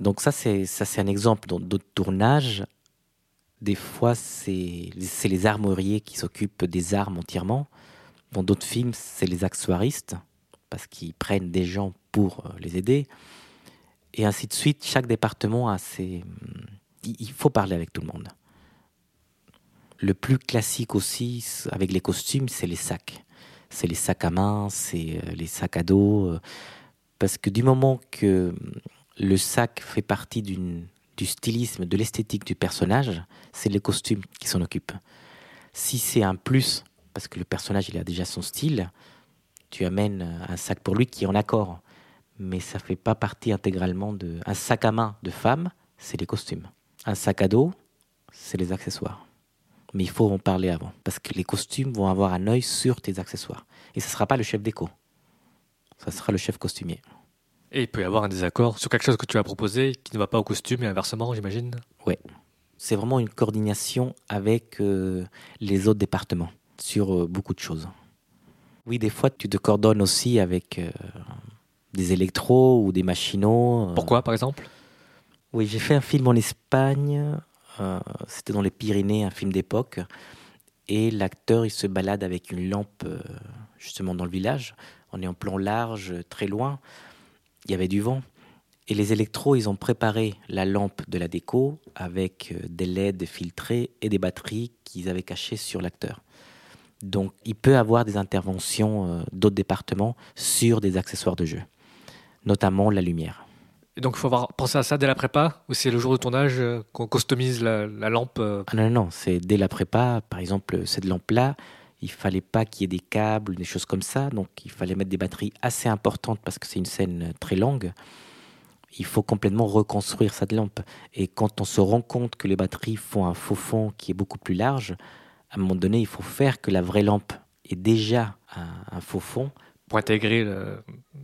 Donc ça, c'est ça, c'est un exemple. Dans d'autres tournages, des fois, c'est c'est les armuriers qui s'occupent des armes entièrement. Dans d'autres films, c'est les accessoiristes parce qu'ils prennent des gens pour euh, les aider. Et ainsi de suite. Chaque département a ses. Il faut parler avec tout le monde. Le plus classique aussi, avec les costumes, c'est les sacs. C'est les sacs à main, c'est euh, les sacs à dos. Euh, parce que du moment que le sac fait partie du stylisme, de l'esthétique du personnage, c'est les costumes qui s'en occupent. Si c'est un plus, parce que le personnage il a déjà son style, tu amènes un sac pour lui qui est en accord. Mais ça fait pas partie intégralement de. Un sac à main de femme, c'est les costumes. Un sac à dos, c'est les accessoires. Mais il faut en parler avant, parce que les costumes vont avoir un œil sur tes accessoires. Et ce ne sera pas le chef déco, ça sera le chef costumier. Et il peut y avoir un désaccord sur quelque chose que tu as proposé qui ne va pas au costume et inversement, j'imagine? Oui. C'est vraiment une coordination avec euh, les autres départements sur euh, beaucoup de choses. Oui, des fois, tu te coordonnes aussi avec euh, des électros ou des machinaux. Pourquoi, par exemple? Oui, j'ai fait un film en Espagne. C'était dans les Pyrénées, un film d'époque. Et l'acteur, il se balade avec une lampe justement dans le village. On est en plan large, très loin il y avait du vent. Et les électros, ils ont préparé la lampe de la déco avec euh, des LED filtrés et des batteries qu'ils avaient cachées sur l'acteur. Donc il peut avoir des interventions euh, d'autres départements sur des accessoires de jeu, notamment la lumière. Et donc il faut avoir pensé à ça dès la prépa ou c'est le jour de tournage euh, qu'on customise la, lampe ah Non, non, c'est dès la prépa. Par exemple, cette lampe-là, il fallait pas qu'il y ait des câbles, des choses comme ça. Donc il fallait mettre des batteries assez importantes parce que c'est une scène très longue. Il faut complètement reconstruire cette lampe. Et quand on se rend compte que les batteries font un faux fond qui est beaucoup plus large, à un moment donné, il faut faire que la vraie lampe ait déjà un, faux fond. Pour intégrer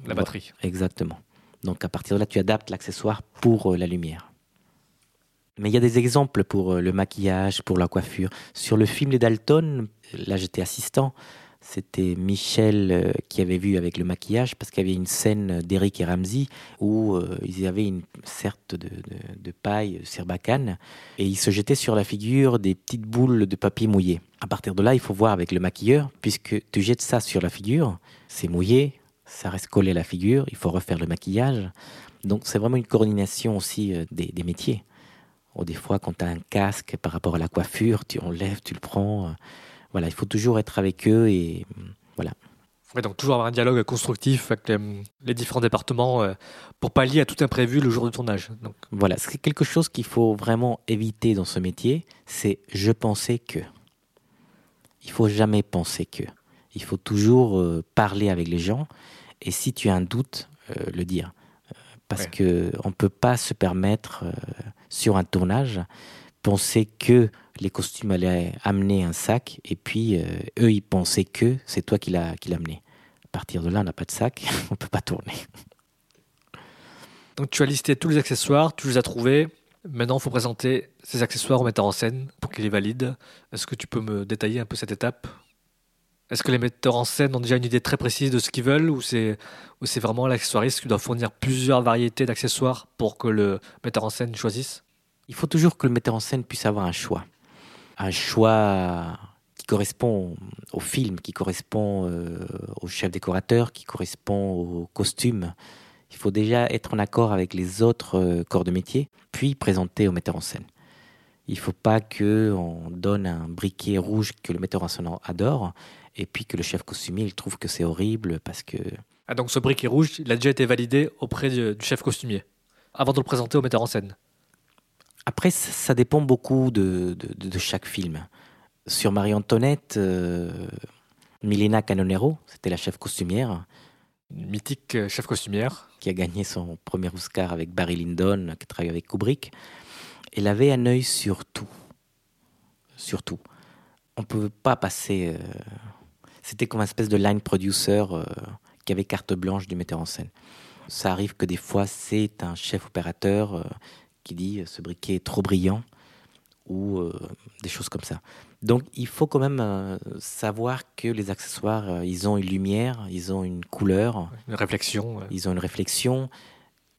la batterie. exactement. Donc à partir de là, tu adaptes l'accessoire pour euh, la lumière. Mais il y a des exemples pour euh, le maquillage, pour la coiffure. Sur le film Les Dalton, là j'étais assistant, C'était Michel euh, qui avait vu avec le maquillage parce qu'il y avait une scène d'Eric et Ramsey où euh, ils avaient une sorte de, de, paille serbacane et ils se jetaient sur la figure des petites boules de papier mouillé. À partir de là, il faut voir avec le maquilleur, puisque tu jettes ça sur la figure, c'est mouillé, ça reste collé à la figure, il faut refaire le maquillage. Donc c'est vraiment une coordination aussi euh, des, métiers. Des fois, quand tu as un casque par rapport à la coiffure, tu enlèves, tu le prends voilà, il faut toujours être avec eux et voilà. donc toujours avoir un dialogue constructif avec les, différents départements euh, pour pallier à tout imprévu le jour du tournage. Donc. Voilà, c'est quelque chose qu'il faut vraiment éviter dans ce métier, c'est je pensais que. Il faut jamais penser que. Il faut toujours euh, parler avec les gens et si tu as un doute, euh, le dire. Parce qu'on que on peut pas se permettre sur un tournage pensaient que les costumes allaient amener un sac, et puis euh, eux, ils pensaient que c'est toi qui l'as amené. À partir de là, on n'a pas de sac, on peut pas tourner. Donc tu as listé tous les accessoires, tu les as trouvés. Maintenant, il faut présenter ces accessoires au metteur en scène pour qu'il les valide. Est-ce que tu peux me détailler un peu cette étape? Est-ce que les metteurs en scène ont déjà une idée très précise de ce qu'ils veulent ou c'est vraiment l'accessoiriste qui doit fournir plusieurs variétés d'accessoires pour que le metteur en scène choisisse? Il faut toujours que le metteur en scène puisse avoir un choix. Un choix qui correspond au film, qui correspond euh, au chef décorateur, qui correspond au costume. Il faut déjà être en accord avec les autres euh, corps de métier, puis présenter au metteur en scène. Il ne faut pas qu'on donne un briquet rouge que le metteur en scène adore, et puis que le chef costumier il trouve que c'est horrible parce que... Ah donc ce briquet rouge, il a déjà été validé auprès du chef costumier, avant de le présenter au metteur en scène après, ça dépend beaucoup de, de, chaque film. Sur Marie-Antoinette, euh, Milena Canonero, c'était la chef costumière. mythique euh, chef costumière. Qui a gagné son premier Oscar avec Barry Lyndon, qui travaille avec Kubrick. Elle avait un œil sur tout. Sur tout. On ne pouvait pas passer. Euh, c'était comme une espèce de line producer qui avait carte blanche du metteur en scène. Ça arrive que des fois, c'est un chef opérateur qui dit euh, ce briquet est trop brillant ou euh, des choses comme ça. Donc il faut quand même euh, savoir que les accessoires, ils ont une lumière, ils ont une couleur, une réflexion. Ils ont une réflexion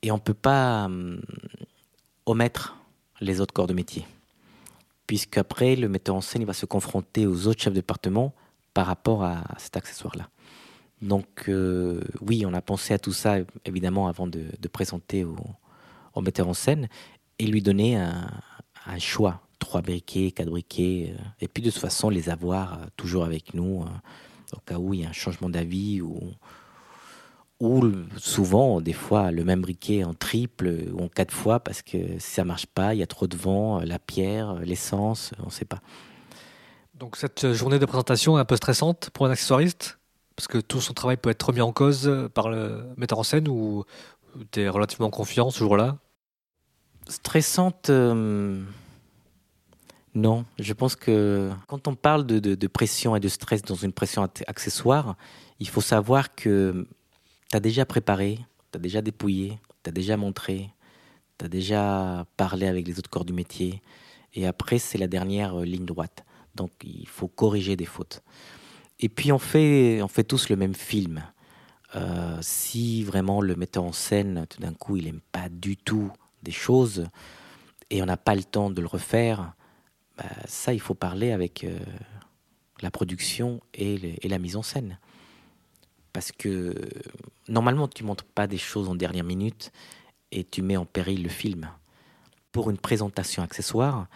et on ne peut pas omettre les autres corps de métier. Puisqu'après, le metteur en scène il va se confronter aux autres chefs de département par rapport à, cet accessoire-là. Donc oui, on a pensé à tout ça évidemment avant de, de présenter au, au metteur en scène et lui donner un, choix. Trois briquets, quatre briquets, euh, et puis de toute façon les avoir euh, toujours avec nous euh, au cas où il y a un changement d'avis ou, ou souvent, des fois, le même briquet en triple ou en quatre fois parce que si ça marche pas, il y a trop de vent, la pierre, l'essence, on ne sait pas. Donc cette journée de présentation est un peu stressante pour un accessoiriste? Parce que tout son travail peut être remis en cause par le metteur en scène ou tu es relativement confiant ce jour-là? Stressante, euh, non. Je pense que quand on parle de, pression et de stress dans une pression accessoire, il faut savoir que tu as déjà préparé, tu as déjà dépouillé, tu as déjà montré, tu as déjà parlé avec les autres corps du métier. Et après, c'est la dernière euh, ligne droite. Donc, il faut corriger des fautes. Et puis, on fait, on fait tous le même film. Euh, si vraiment le metteur en scène, tout d'un coup, il n'aime pas du tout des choses et on n'a pas le temps de le refaire, bah, ça, il faut parler avec euh, la production et, la mise en scène. Parce que normalement, tu montres pas des choses en dernière minute et tu mets en péril le film. Pour une présentation accessoire,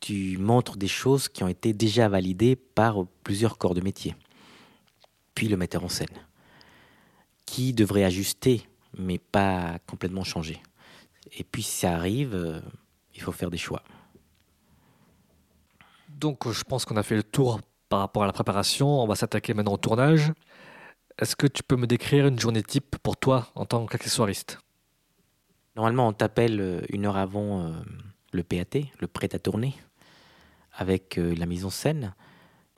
tu montres des choses qui ont été déjà validées par plusieurs corps de métier, puis le metteur en scène, qui devrait ajuster, mais pas complètement changer. Et puis si ça arrive, euh, il faut faire des choix. Donc je pense qu'on a fait le tour par rapport à la préparation. On va s'attaquer maintenant au tournage. Est-ce que tu peux me décrire une journée type pour toi en tant qu'accessoiriste? Normalement, on t'appelle euh, une heure avant euh, le PAT, le prêt à tourner, avec la mise en scène.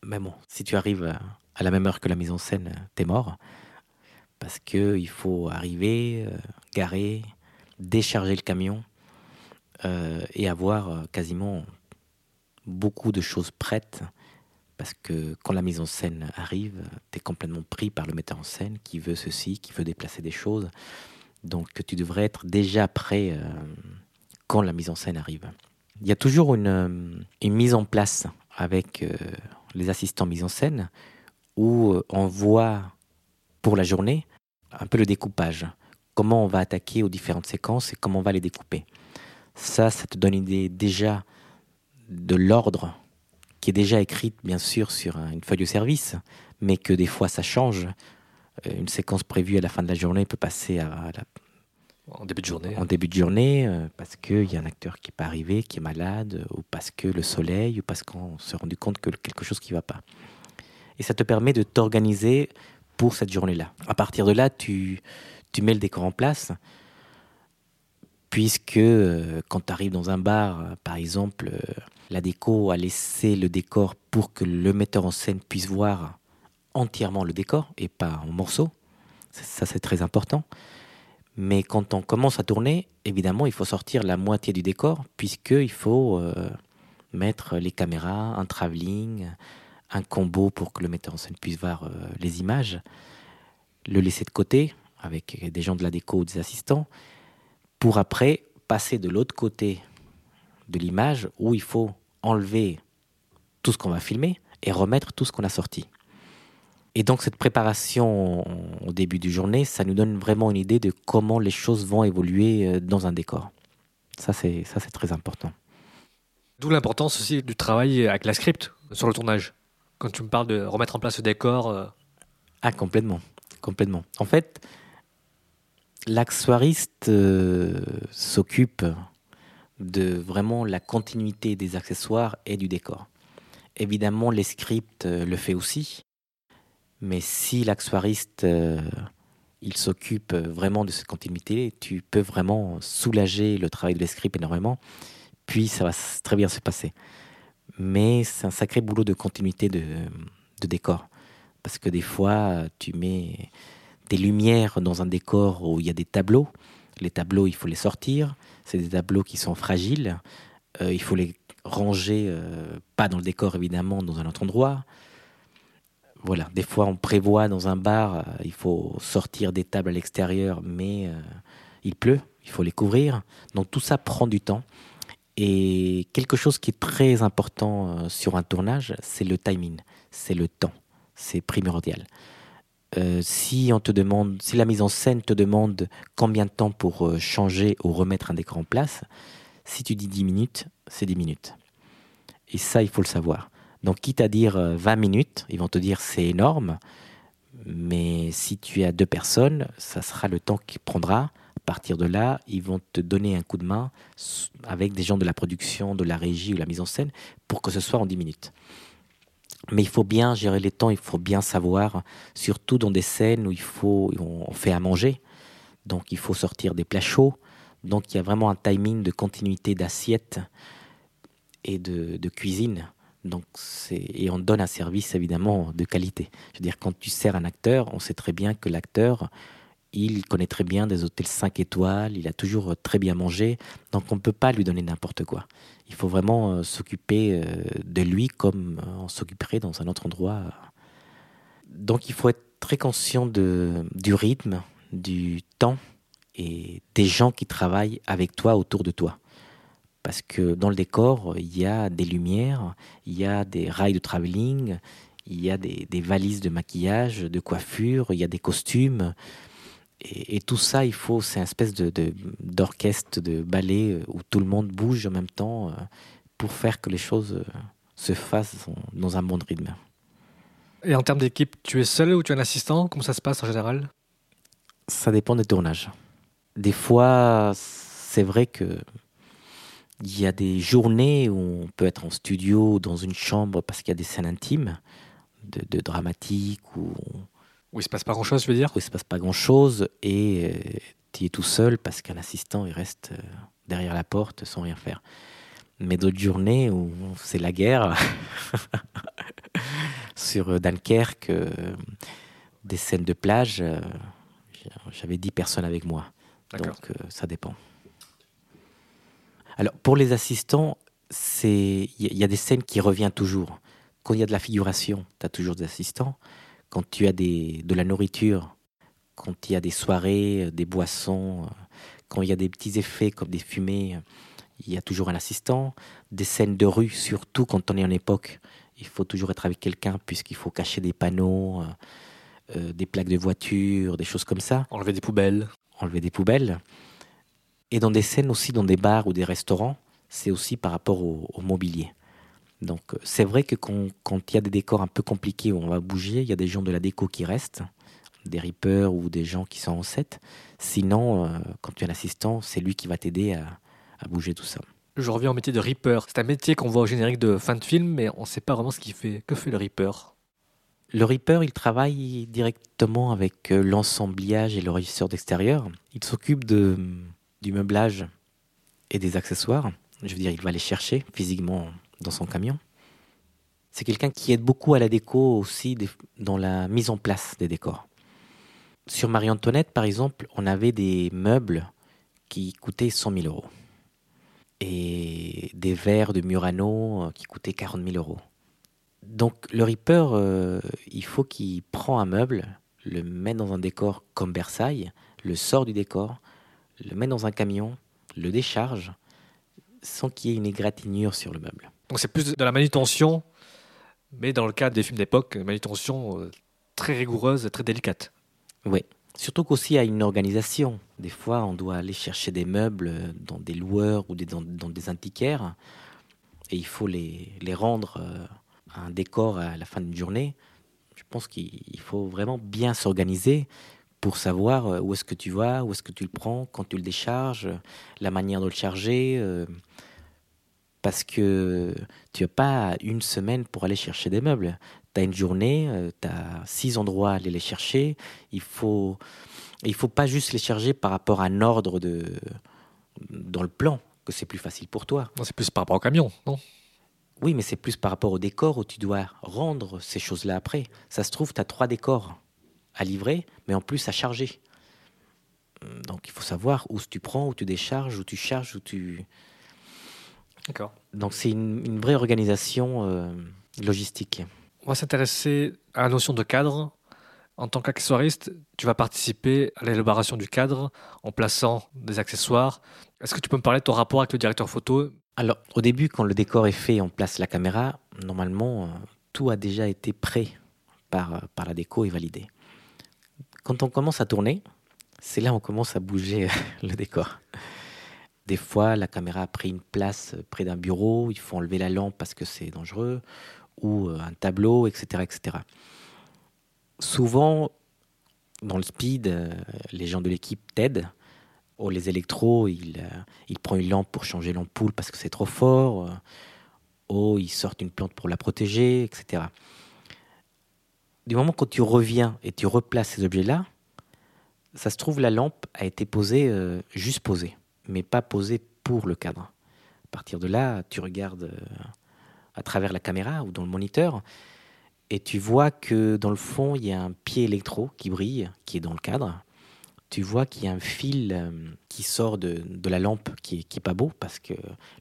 Mais bon, si tu arrives à la même heure que la mise en scène, t'es mort. Parce qu'il faut arriver, garer, décharger le camion euh, et avoir euh, quasiment beaucoup de choses prêtes Parce que quand la mise en scène arrive, tu es complètement pris par le metteur en scène qui veut ceci, qui veut déplacer des choses. Donc tu devrais être déjà prêt euh, quand la mise en scène arrive. Il y a toujours une, mise en place avec les assistants mise en scène où on voit pour la journée un peu le découpage. Comment on va attaquer aux différentes séquences et comment on va les découper. Ça, ça te donne une idée déjà de l'ordre qui est déjà écrite bien sûr sur une feuille de service, mais que des fois ça change. Euh, une séquence prévue à la fin de la journée peut passer à la... En début de journée. En début de journée, euh, parce qu'il y a un acteur qui n'est pas arrivé, qui est malade, ou parce que le soleil, ou parce qu'on s'est rendu compte que quelque chose qui ne va pas. Et ça te permet de t'organiser pour cette journée-là. À partir de là, tu, tu mets le décor en place, puisque euh, quand tu arrives dans un bar, par exemple, la déco a laissé le décor pour que le metteur en scène puisse voir entièrement le décor et pas en morceaux. Ça, c'est très important. Mais quand on commence à tourner, évidemment, il faut sortir la moitié du décor, puisqu'il faut euh, mettre les caméras, un travelling, un combo pour que le metteur en scène puisse voir euh, les images, le laisser de côté avec des gens de la déco ou des assistants, pour après passer de l'autre côté de l'image où il faut enlever tout ce qu'on va filmer et remettre tout ce qu'on a sorti. Et donc cette préparation au début du journée, ça nous donne vraiment une idée de comment les choses vont évoluer euh, dans un décor. Ça c'est ça c'est très important. D'où l'importance aussi du travail avec la script sur le tournage. Quand tu me parles de remettre en place le décor. Euh, ah complètement, complètement. En fait, l'accessoiriste euh, s'occupe de vraiment la continuité des accessoires et du décor. Évidemment, les scripts euh, le fait aussi, mais si l'accessoiriste euh, il s'occupe vraiment de cette continuité, tu peux vraiment soulager le travail de scripts énormément, puis ça va très bien se passer. Mais c'est un sacré boulot de continuité de décor, parce que des fois, tu mets des lumières dans un décor où il y a des tableaux, les tableaux, il faut les sortir. C'est des tableaux qui sont fragiles. Euh, il faut les ranger, euh, pas dans le décor évidemment, dans un autre endroit. Voilà, des fois on prévoit dans un bar, euh, il faut sortir des tables à l'extérieur, mais il pleut, il faut les couvrir. Donc tout ça prend du temps. Et quelque chose qui est très important sur un tournage, c'est le timing, c'est le temps, c'est primordial. Euh, si on te demande, si la mise en scène te demande combien de temps pour euh, changer ou remettre un décor en place, si tu dis 10 minutes, c'est 10 minutes. Et ça, il faut le savoir. Donc, quitte à dire 20 euh, minutes, ils vont te dire c'est énorme, mais si tu as deux personnes, ça sera le temps qu'il prendra. À partir de là, ils vont te donner un coup de main avec des gens de la production, de la régie ou la mise en scène pour que ce soit en 10 minutes. Mais il faut bien gérer les temps, il faut bien savoir, surtout dans des scènes où il faut, on fait à manger, donc il faut sortir des plats chauds. Donc il y a vraiment un timing de continuité d'assiette et de, cuisine. Donc et on donne un service évidemment de qualité. Je veux dire, quand tu sers un acteur, on sait très bien que l'acteur, il connaît très bien des hôtels 5 étoiles, il a toujours très bien mangé, donc on ne peut pas lui donner n'importe quoi. Il faut vraiment euh, s'occuper euh, de lui comme euh, on s'occuperait dans un autre endroit. Donc il faut être très conscient de, du rythme, du temps et des gens qui travaillent avec toi autour de toi. Parce que dans le décor, il y a des lumières, il y a des rails de travelling, il y a des valises de maquillage, de coiffure, il y a des costumes, et, tout ça, il faut, c'est une espèce de, d'orchestre, de, ballet euh, où tout le monde bouge en même temps euh, pour faire que les choses euh, se fassent dans un bon rythme. Et en termes d'équipe, tu es seul ou tu as un assistant? Comment ça se passe en général? Ça dépend des tournages. Des fois, c'est vrai que il y a des journées où on peut être en studio, dans une chambre, parce qu'il y a des scènes intimes, de, de dramatique, ou où il se passe pas grand-chose, je veux dire Où il se passe pas grand-chose et euh, tu es tout seul parce qu'un assistant, il reste euh, derrière la porte sans rien faire. Mais d'autres journées où c'est la guerre, sur euh, Dunkerque, des scènes de plage, j'avais 10 personnes avec moi. Donc ça dépend. Alors pour les assistants, il y, y, a des scènes qui reviennent toujours. Quand il y a de la figuration, tu as toujours des assistants. Quand tu as des, de la nourriture, quand il y a des soirées, des boissons, quand il y a des petits effets comme des fumées, il y a toujours un assistant. Des scènes de rue, surtout quand on est en époque, il faut toujours être avec quelqu'un puisqu'il faut cacher des panneaux, euh, euh, des plaques de voiture, des choses comme ça. Enlever des poubelles. Enlever des poubelles. Et dans des scènes aussi, dans des bars ou des restaurants, c'est aussi par rapport au, mobilier. Donc euh, c'est vrai que quand il y a des décors un peu compliqués où on va bouger, il y a des gens de la déco qui restent, des rippers ou des gens qui sont en set. Sinon, quand tu as un assistant, c'est lui qui va t'aider à, à bouger tout ça. Je reviens au métier de Reaper. C'est un métier qu'on voit au générique de fin de film, mais on ne sait pas vraiment ce qu'il fait. Que fait le Reaper Le Reaper, il travaille directement avec euh, l'ensemblage et le régisseur d'extérieur. Il s'occupe de, du meublage et des accessoires. Je veux dire, il va les chercher physiquement dans son camion. C'est quelqu'un qui aide beaucoup à la déco aussi dans la mise en place des décors. Sur Marie-Antoinette, par exemple, on avait des meubles qui coûtaient 100 000 euros et des verres de Murano euh, qui coûtaient 40 000 euros. Donc le Reaper, euh, il faut qu'il prend un meuble, le met dans un décor comme Versailles, le sort du décor, le met dans un camion, le décharge, sans qu'il y ait une égratignure sur le meuble. Donc c'est plus de la manutention, mais dans le cas des films d'époque, manutention euh, très rigoureuse, très délicate. Oui. Surtout qu'aussi à une organisation. Des fois, on doit aller chercher des meubles dans des loueurs ou dans, des antiquaires et il faut les, rendre euh, à un décor à la fin d'une journée. Je pense qu'il faut vraiment bien s'organiser pour savoir euh, où est-ce que tu vas, où est-ce que tu le prends, quand tu le décharges, la manière de le charger. Euh, parce que tu n'as pas une semaine pour aller chercher des meubles tu as une journée, euh, tu as six endroits à aller les chercher. Il faut, il faut pas juste les charger par rapport à un ordre de, dans le plan, que c'est plus facile pour toi. C'est plus par rapport au camion, non? Oui, mais c'est plus par rapport au décor où tu dois rendre ces choses-là après. Ça se trouve, tu as trois décors à livrer, mais en plus à charger. Donc il faut savoir où tu prends, où tu décharges, où tu charges, où tu... D'accord. Donc c'est une, vraie organisation euh, logistique. On va s'intéresser à la notion de cadre. En tant qu'accessoiriste, tu vas participer à l'élaboration du cadre en plaçant des accessoires. Est-ce que tu peux me parler de ton rapport avec le directeur photo? Alors, au début, quand le décor est fait, on place la caméra. Normalement, euh, tout a déjà été prêt par, euh, par la déco et validé. Quand on commence à tourner, c'est là où on commence à bouger le décor. Des fois, la caméra a pris une place près d'un bureau, il faut enlever la lampe parce que c'est dangereux, ou euh, un tableau, etc. etc. Souvent, dans le speed, euh, les gens de l'équipe t'aident. Oh, les électros, il, euh, il prend une lampe pour changer l'ampoule parce que c'est trop fort. Oh, ils sortent une plante pour la protéger, etc. Du moment que tu reviens et tu replaces ces objets-là, ça se trouve, la lampe a été posée, juste posée, mais pas posée pour le cadre. À partir de là, tu regardes à travers la caméra ou dans le moniteur. Et tu vois que dans le fond, il y a un pied électro qui brille, qui est dans le cadre. Tu vois qu'il y a un fil euh, qui sort de, la lampe qui qui est pas beau parce que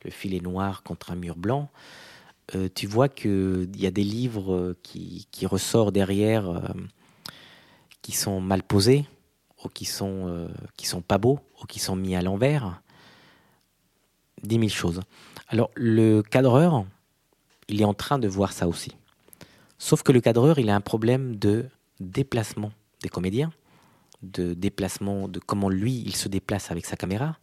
le fil est noir contre un mur blanc. Euh, tu vois qu'il y a des livres qui, ressortent derrière euh, qui sont mal posés ou qui sont, qui sont pas beaux ou qui sont mis à l'envers. Dix mille choses. Alors le cadreur, il est en train de voir ça aussi. Sauf que le cadreur, il a un problème de déplacement des comédiens, de déplacement, de comment lui, il se déplace avec sa caméra,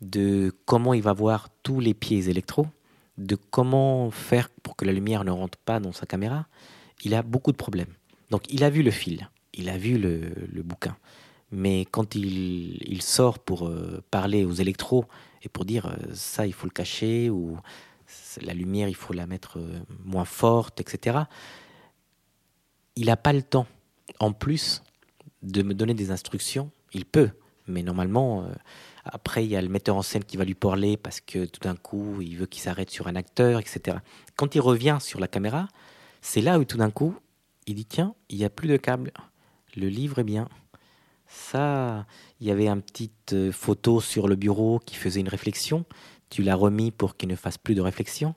de comment il va voir tous les pieds électro, de comment faire pour que la lumière ne rentre pas dans sa caméra. Il a beaucoup de problèmes. Donc il a vu le fil, il a vu le, bouquin. Mais quand il, sort pour euh, parler aux électros et pour dire euh, ça, il faut le cacher, ou la lumière, il faut la mettre euh, moins forte, etc. Il n'a pas le temps, en plus, de me donner des instructions. Il peut, mais normalement, après, il y a le metteur en scène qui va lui parler parce que tout d'un coup, il veut qu'il s'arrête sur un acteur, etc. Quand il revient sur la caméra, c'est là où tout d'un coup, il dit tiens, il n'y a plus de câble. Le livre est bien. Ça, il y avait une petite euh, photo sur le bureau qui faisait une réflexion tu l'as remis pour qu'il ne fasse plus de réflexion.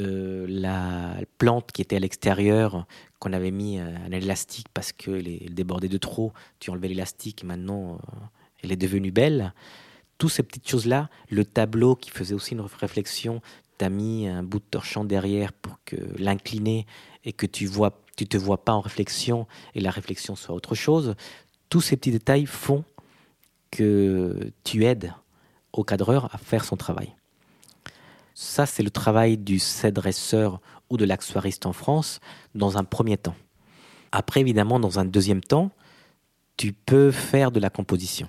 euh, la plante qui était à l'extérieur, qu'on avait mis un élastique parce qu'elle débordait de trop, tu enlevais l'élastique et maintenant elle est devenue belle. Toutes ces petites choses-là, le tableau qui faisait aussi une réflexion, tu as mis un bout de torchon derrière pour que l'incliner et que tu vois tu te vois pas en réflexion et la réflexion soit autre chose. Tous ces petits détails font que tu aides au cadreur à faire son travail. Ça, c'est le travail du dresseur ou de l'accessoiriste en France dans un premier temps. Après, évidemment, dans un deuxième temps, tu peux faire de la composition.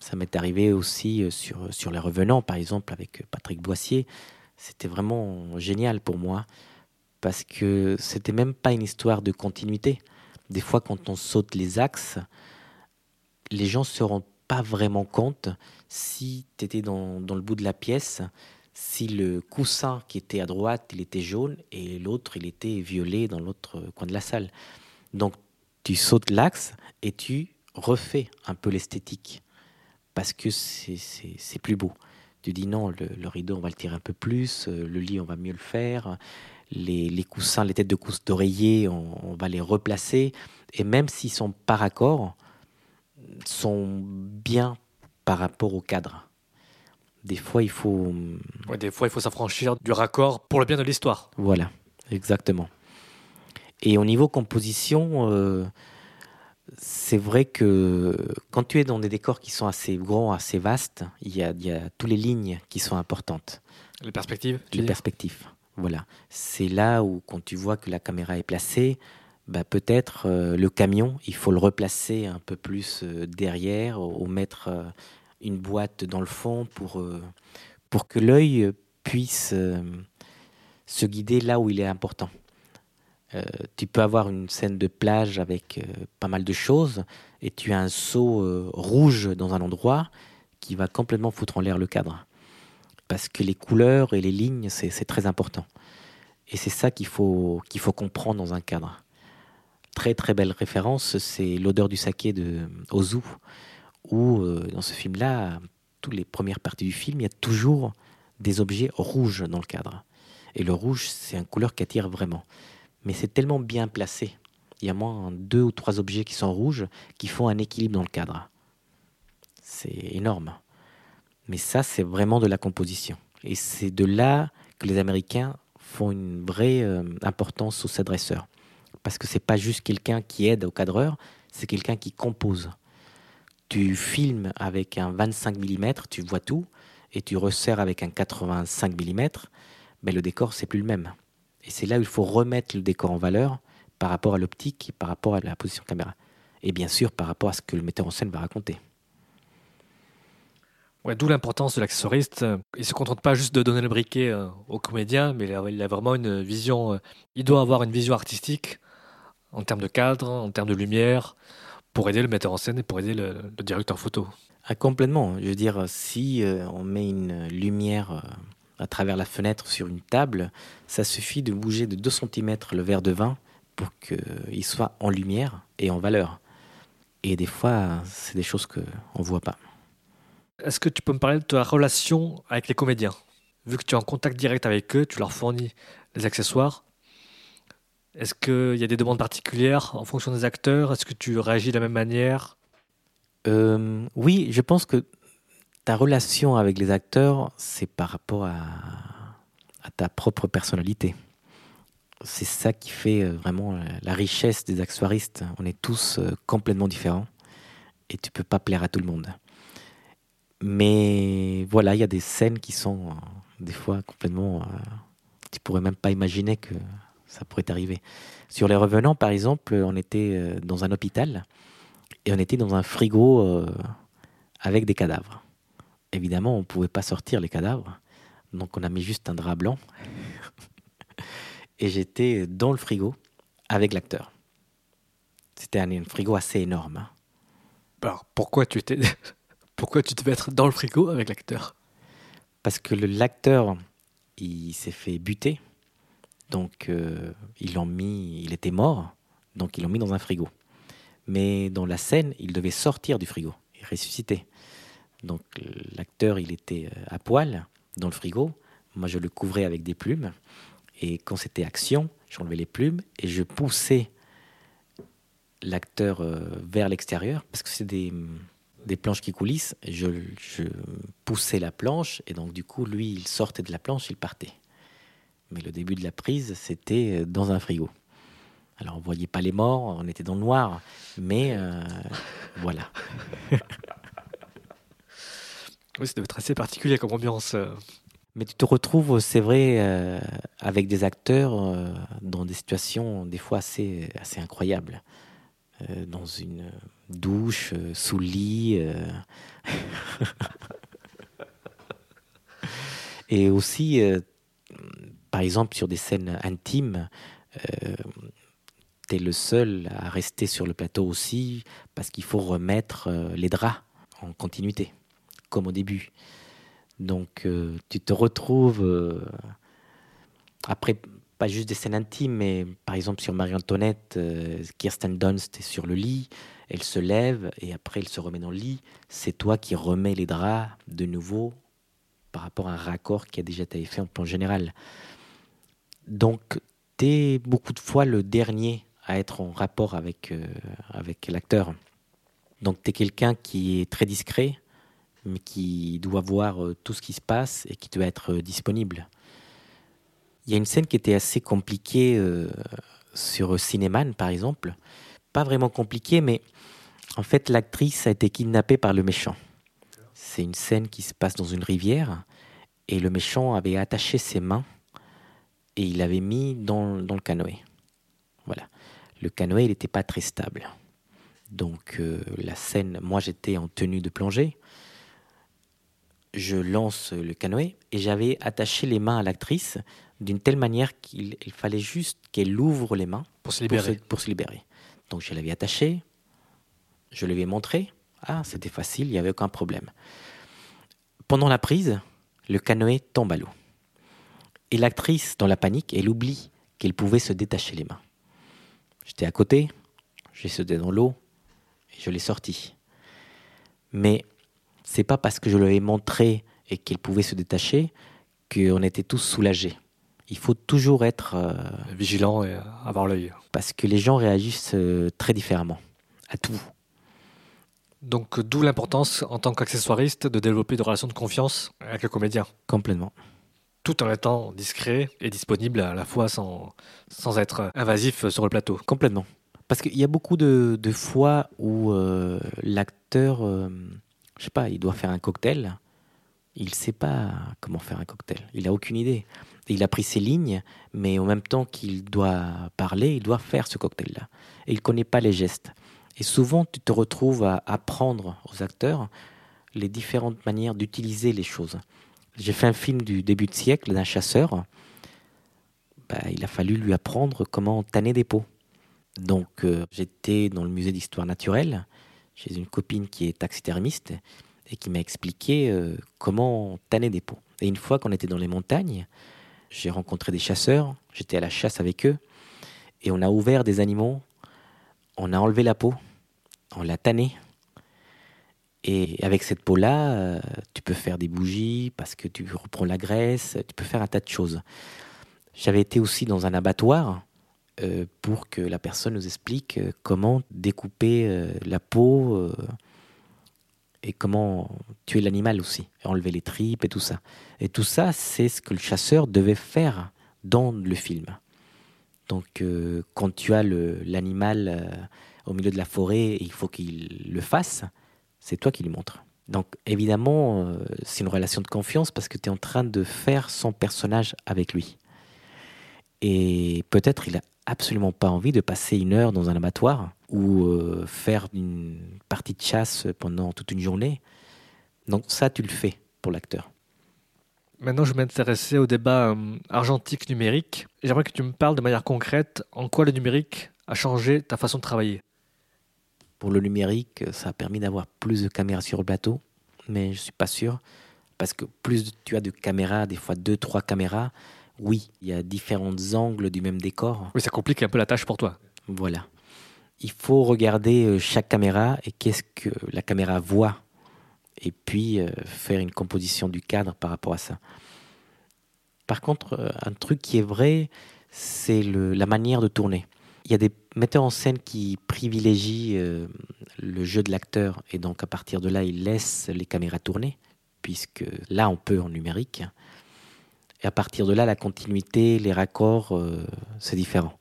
Ça m'est arrivé aussi euh, sur, sur Les Revenants, par exemple, avec Patrick Boissier. C'était vraiment génial pour moi parce que c'était même pas une histoire de continuité. Des fois, quand on saute les axes, les gens se rendent pas vraiment compte si tu étais dans, dans, le bout de la pièce, si le coussin qui était à droite, il était jaune et l'autre, il était violet dans l'autre coin de la salle. Donc, tu sautes l'axe et tu refais un peu l'esthétique parce que c'est plus beau. Tu dis non, le, le, rideau, on va le tirer un peu plus, euh, le lit, on va mieux le faire, les, coussins, les têtes de cousse d'oreiller, on, va les replacer. Et même s'ils sont par accord, sont bien par rapport au cadre. Des fois, il faut. des fois, il faut s'affranchir du raccord pour le bien de l'histoire. Voilà, exactement. Et au niveau composition, euh, c'est vrai que quand tu es dans des décors qui sont assez grands, assez vastes, il y a, il y a toutes les lignes qui sont importantes. Les perspectives Les perspectives. Voilà. C'est là où, quand tu vois que la caméra est placée, bah, peut-être euh, le camion, il faut le replacer un peu plus euh, derrière ou, mettre euh, une boîte dans le fond pour, pour que l'œil puisse se guider là où il est important. tu peux avoir une scène de plage avec pas mal de choses et tu as un seau rouge dans un endroit qui va complètement foutre en l'air le cadre parce que les couleurs et les lignes, c'est très important. Et c'est ça qu'il faut, qu'il faut comprendre dans un cadre. Très très belle référence, c'est l'odeur du saké de Ozu, où euh, dans ce film-là, toutes les premières parties du film, il y a toujours des objets rouges dans le cadre. Et le rouge, c'est une couleur qui attire vraiment. Mais c'est tellement bien placé. Il y a moins deux ou trois objets qui sont rouges qui font un équilibre dans le cadre. C'est énorme. Mais ça, c'est vraiment de la composition. Et c'est de là que les Américains font une vraie euh, importance aux dresseurs. Parce que c'est pas juste quelqu'un qui aide au cadreur, c'est quelqu'un qui compose. Tu filmes avec un 25 mm, tu vois tout, et tu resserres avec un 85 mm, mais le décor, c'est plus le même. Et c'est là où il faut remettre le décor en valeur par rapport à l'optique, par rapport à la position caméra. Et bien sûr, par rapport à ce que le metteur en scène va raconter. D'où l'importance de l'accessoiriste. Il ne se contente pas juste de donner le briquet euh, au comédien, mais il a, vraiment une vision. Euh, il doit avoir une vision artistique en termes de cadre, en termes de lumière, pour aider le metteur en scène et pour aider le, directeur photo. Ah, complètement. Je veux dire, si euh, on met une lumière à travers la fenêtre sur une table, ça suffit de bouger de 2 cm le verre de vin pour qu'il soit en lumière et en valeur. Et des fois, c'est des choses qu'on ne voit pas. Est-ce que tu peux me parler de ta relation avec les comédiens? Vu que tu es en contact direct avec eux, tu leur fournis les accessoires. Est-ce qu'il y a des demandes particulières en fonction des acteurs? Est-ce que tu réagis de la même manière? Euh, Oui, je pense que ta relation avec les acteurs, c'est par rapport à, ta propre personnalité. C'est ça qui fait euh, vraiment la richesse des accessoiristes. On est tous euh, complètement différents et tu peux pas plaire à tout le monde. Mais voilà, il y a des scènes qui sont euh, des fois complètement. Euh, tu pourrais même pas imaginer que ça pourrait arriver. Sur les revenants, par exemple, on était euh, dans un hôpital et on était dans un frigo avec des cadavres. Évidemment, on ne pouvait pas sortir les cadavres, donc on a mis juste un drap blanc. et j'étais dans le frigo avec l'acteur. C'était un, un, frigo assez énorme. Alors, pourquoi tu étais pourquoi tu devais être dans le frigo avec l'acteur? Parce que l'acteur, il s'est fait buter. Donc, euh, l'ont mis, il était mort. Donc, ils l'ont mis dans un frigo. Mais dans la scène, il devait sortir du frigo et ressusciter. Donc, l'acteur, il était euh, à poil dans le frigo. Moi, je le couvrais avec des plumes. Et quand c'était action, j'enlevais les plumes et je poussais l'acteur euh, vers l'extérieur parce que c'est des, des, planches qui coulissent. Je, je, poussais la planche et donc du coup, lui, il sortait de la planche, il partait. Mais le début de la prise, c'était dans un frigo. Alors on voyait pas les morts, on était dans le noir, mais euh, voilà. oui, ça devait être assez particulier comme ambiance. Euh. Mais tu te retrouves, c'est vrai, euh, avec des acteurs dans des situations des fois assez, assez incroyables. dans une douche, sous le lit. Et aussi, par exemple, sur des scènes intimes, tu le seul à rester sur le plateau aussi parce qu'il faut remettre euh, les draps en continuité, comme au début. Donc euh, tu te retrouves euh, après pas juste des scènes intimes, mais par exemple sur Marie-Antoinette, Kirsten Dunst est sur le lit, elle se lève et après elle se remet dans le lit. C'est toi qui remets les draps de nouveau par rapport à un raccord qui a déjà été fait en plan général. Donc tu es beaucoup de fois le dernier à être en rapport avec, euh, avec l'acteur. Donc tu es quelqu'un qui est très discret, mais qui doit voir euh, tout ce qui se passe et qui doit être euh, disponible. Il y a une scène qui était assez compliquée sur Cinéman, par exemple. Pas vraiment compliquée, mais en fait, l'actrice a été kidnappée par le méchant. C'est une scène qui se passe dans une rivière et le méchant avait attaché ses mains et il l'avait mis dans, dans le canoë. Voilà le canoë il n'était pas très stable. Donc euh, la scène, moi j'étais en tenue de plongée, je lance le canoë et j'avais attaché les mains à l'actrice d'une telle manière qu'il fallait juste qu'elle ouvre les mains pour se libérer. Pour se, libérer. Donc je l'avais attaché, je lui ai montré, ah c'était facile, il n'y avait aucun problème. Pendant la prise, le canoë tombe à l'eau. Et l'actrice, dans la panique, elle oublie qu'elle pouvait se détacher les mains. J'étais à côté, j'ai sauté dans l'eau et je l'ai sorti. Mais c'est pas parce que je lui montré et qu'elle pouvait se détacher qu'on était tous soulagés. Il faut toujours être euh, vigilant et avoir l'œil. Parce que les gens réagissent euh, très différemment à tout. Donc d'où l'importance en tant qu'accessoiriste de développer des relations de confiance avec le comédien. Complètement tout en étant discret et disponible à la fois sans, sans être invasif sur le plateau. Complètement. Parce qu'il y a beaucoup de, de fois où euh, l'acteur, je sais pas, il doit faire un cocktail, il ne sait pas comment faire un cocktail, il n'a aucune idée. Il a pris ses lignes, mais en même temps qu'il doit parler, il doit faire ce cocktail-là. Et il ne connaît pas les gestes. Et souvent, tu te retrouves à apprendre aux acteurs les différentes manières d'utiliser les choses. J'ai fait un film du début de siècle d'un chasseur. Bah, il a fallu lui apprendre comment tanner des peaux. Donc euh, j'étais dans le musée d'histoire naturelle chez une copine qui est taxidermiste et qui m'a expliqué euh, comment tanner des peaux. Et une fois qu'on était dans les montagnes, j'ai rencontré des chasseurs, j'étais à la chasse avec eux et on a ouvert des animaux, on a enlevé la peau, on l'a tanné, et avec cette peau-là, euh, tu peux faire des bougies parce que tu reprends la graisse, tu peux faire un tas de choses. J'avais été aussi dans un abattoir euh, pour que la personne nous explique euh, comment découper la peau et comment tuer l'animal aussi, enlever les tripes et tout ça. Et tout ça, c'est ce que le chasseur devait faire dans le film. Donc quand tu as l'animal au milieu de la forêt, il faut qu'il le fasse c'est toi qui lui montres. Donc évidemment, euh, c'est une relation de confiance parce que tu es en train de faire son personnage avec lui. Et peut-être il a absolument pas envie de passer une heure dans un abattoir ou euh, faire une partie de chasse pendant toute une journée. Donc ça, tu le fais pour l'acteur. Maintenant, je vais m'intéresser au débat euh, argentique numérique. J'aimerais que tu me parles de manière concrète en quoi le numérique a changé ta façon de travailler. Pour le numérique, ça a permis d'avoir plus de caméras sur le bateau, mais je ne suis pas sûr. Parce que plus tu as de caméras, des fois deux, trois caméras, oui, il y a différents angles du même décor. Oui, ça complique un peu la tâche pour toi. Voilà. Il faut regarder euh, chaque caméra et qu'est-ce que la caméra voit. Et puis euh, faire une composition du cadre par rapport à ça. Par contre, un truc qui est vrai, c'est la manière de tourner. Il y a des metteurs en scène qui privilégient le jeu de l'acteur et donc à partir de là, ils laissent les caméras tourner, puisque là, on peut en numérique. Et à partir de là, la continuité, les raccords, c'est différent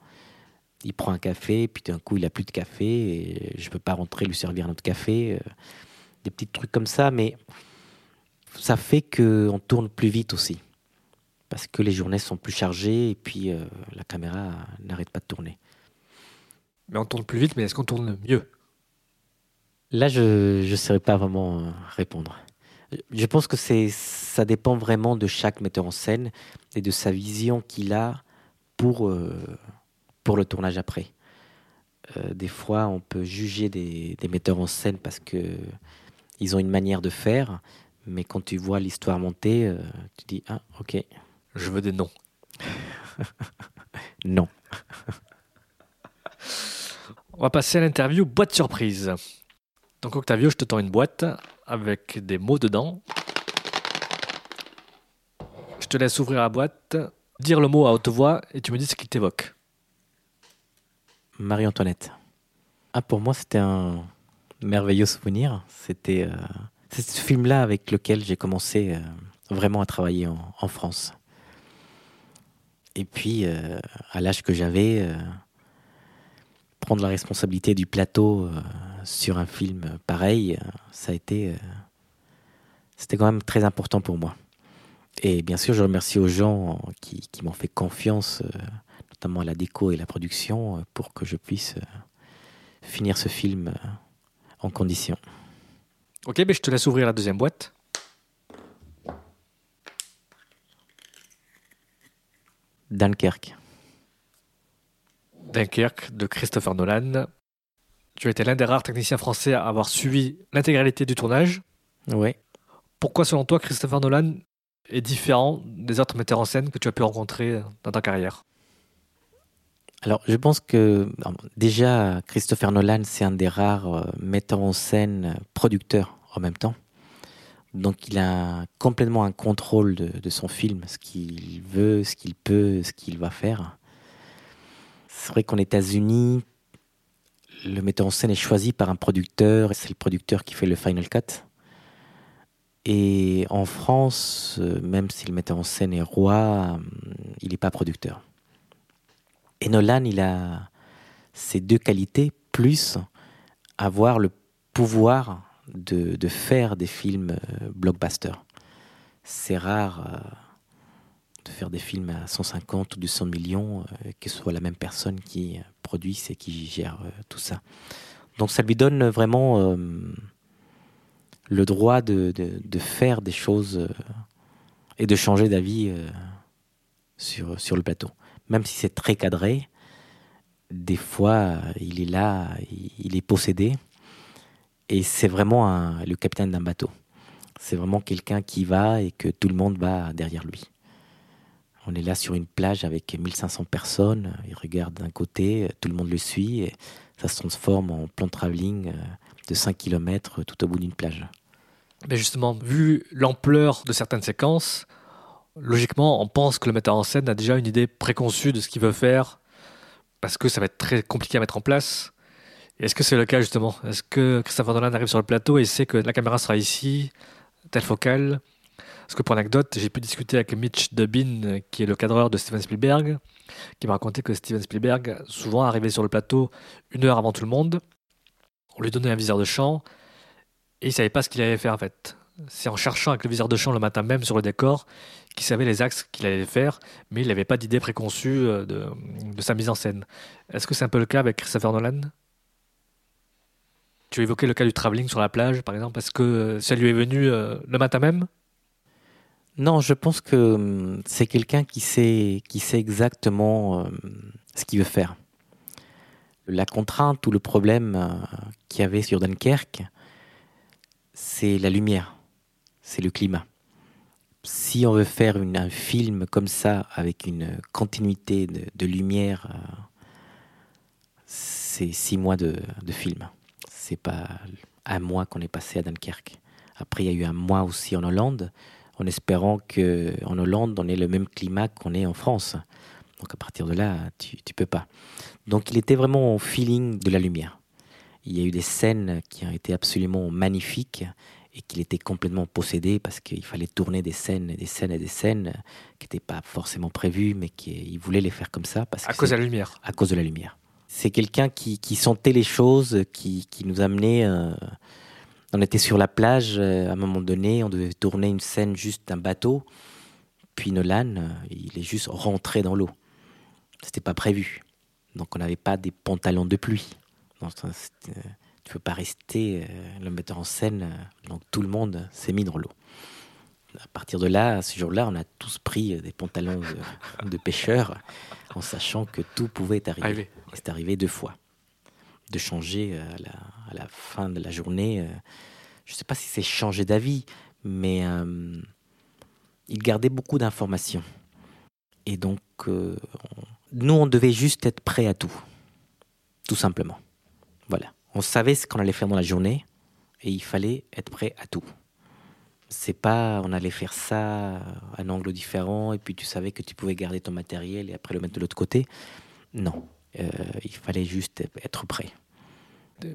il prend un café, puis d'un coup il a plus de café, et je peux pas rentrer lui servir un autre café. Euh, des petits trucs comme ça, mais ça fait qu'on tourne plus vite aussi. Parce que les journées sont plus chargées et puis euh, la caméra n'arrête pas de tourner. Mais on tourne plus vite, mais est-ce qu'on tourne mieux? Là, je ne saurais pas vraiment euh, répondre. Je pense que c'est, ça dépend vraiment de chaque metteur en scène et de sa vision qu'il a pour, pour le tournage après. Euh, des fois, on peut juger des, metteurs en scène parce que ils ont une manière de faire, mais quand tu vois l'histoire monter, euh, tu dis ah ok. Je veux des noms. non. On va passer à l'interview boîte surprise. Donc Octavio, je te tends une boîte avec des mots dedans. Je te laisse ouvrir la boîte, dire le mot à haute voix et tu me dis ce qu'il t'évoque. Marie-Antoinette. Ah, pour moi, c'était un merveilleux souvenir. C'était euh, ce film-là avec lequel j'ai commencé euh, vraiment à travailler en, France. Et puis, euh, à l'âge que j'avais, prendre la responsabilité du plateau sur un film pareil, ça a été. C'était quand même très important pour moi. Et bien sûr, je remercie aux gens qui, qui m'ont fait confiance notamment à la déco et la production, euh, pour que je puisse euh, finir ce film euh, en condition. Ok, ben je te laisse ouvrir la deuxième boîte. Dunkerque. Dunkerque de Christopher Nolan. Tu as été l'un des rares techniciens français à avoir suivi l'intégralité du tournage. Oui. Pourquoi, selon toi, Christopher Nolan est différent des autres metteurs en scène que tu as pu rencontrer dans ta carrière? Alors, je pense que déjà, Christopher Nolan, c'est un des rares euh, metteurs en scène, euh, producteurs en même temps. Donc, il a complètement un contrôle de, son film, ce qu'il veut, ce qu'il peut, ce qu'il va faire. C'est vrai qu'en États-Unis, le metteur en scène est choisi par un producteur, et c'est le producteur qui fait le final cut. Et en France, euh, même si le metteur en scène est roi, il n'est pas producteur. Et Nolan, il a ces deux qualités, plus avoir le pouvoir de, faire des films euh, blockbusters. C'est rare euh, de faire des films à 150 ou 200 millions, euh, que ce soit la même personne qui produise et qui gère tout ça. Donc ça lui donne vraiment le droit de, faire des choses et de changer d'avis sur le plateau même si c'est très cadré, des fois, il est là, il est possédé. Et c'est vraiment le capitaine d'un bateau. C'est vraiment quelqu'un qui va et que tout le monde va derrière lui. On est là sur une plage avec 1500 personnes, il regarde d'un côté, tout le monde le suit, et ça se transforme en plan travelling euh, de 5 km tout au bout d'une plage. Mais justement, vu l'ampleur de certaines séquences, logiquement, on pense que le metteur en scène a déjà une idée préconçue de ce qu'il veut faire, parce que ça va être très compliqué à mettre en place. Est-ce que c'est le cas justement? Est-ce que Christopher Nolan arrive sur le plateau et sait que la caméra sera ici, telle focale? Parce que pour l'anecdote, j'ai pu discuter avec Mitch Dubin, qui est le cadreur de Steven Spielberg, qui m'a raconté que Steven Spielberg souvent arrivait sur le plateau une heure avant tout le monde. On lui donnait un viseur de champ et il savait pas ce qu'il allait faire en fait. C'est en cherchant avec le viseur de champ le matin même sur le décor qu'il savait les axes qu'il allait faire, mais il n'avait pas d'idée préconçue euh, de, sa mise en scène. Est-ce que c'est un peu le cas avec Christopher Nolan? Tu évoquais le cas du travelling sur la plage, par exemple. Est-ce que ça lui est venu euh, le matin même? Non, je pense que hum, c'est quelqu'un qui sait, qui sait exactement hum, ce qu'il veut faire. La contrainte ou le problème euh, qu'il y avait sur Dunkerque, c'est la lumière, c'est le climat si on veut faire un film comme ça, avec une continuité de, lumière, euh, c'est six mois de, de film. C'est pas un mois qu'on est passé à Dunkerque. Après, il y a eu un mois aussi en Hollande. En espérant qu'en Hollande, on ait le même climat qu'on est en France. Donc à partir de là, tu ne peux pas. Donc il était vraiment au feeling de la lumière. Il y a eu des scènes qui ont été absolument magnifiques et qu'il était complètement possédé parce qu'il fallait tourner des scènes et des scènes et des scènes qui n'étaient pas forcément prévues, mais qu'il voulait les faire comme ça. Parce à cause de la lumière. À cause de la lumière. C'est quelqu'un qui, qui, sentait les choses, qui, qui nous amenait. Euh, on était sur la plage euh, à un moment donné, on devait tourner une scène juste d'un bateau. Puis Nolan, euh, il est juste rentré dans l'eau. C'était pas prévu. Donc on n'avait pas des pantalons de pluie. Donc, tu peux pas rester le metteur en scène. Donc tout le monde s'est mis dans l'eau. À partir de là, ce jour-là, on a tous pris des pantalons de, de pêcheurs en sachant que tout pouvait arriver. C'est arrivé deux fois de changer euh, à la, fin de la journée. Euh, je ne sais pas si c'est changer d'avis, mais euh, il gardait beaucoup d'informations. Et donc, nous, on devait juste être prêt à tout. Tout simplement. Voilà. On savait ce qu'on allait faire dans la journée et il fallait être prêt à tout. C'est pas on allait faire ça à un angle différent et puis tu savais que tu pouvais garder ton matériel et après le mettre de l'autre côté. Non, euh, il fallait juste être prêt.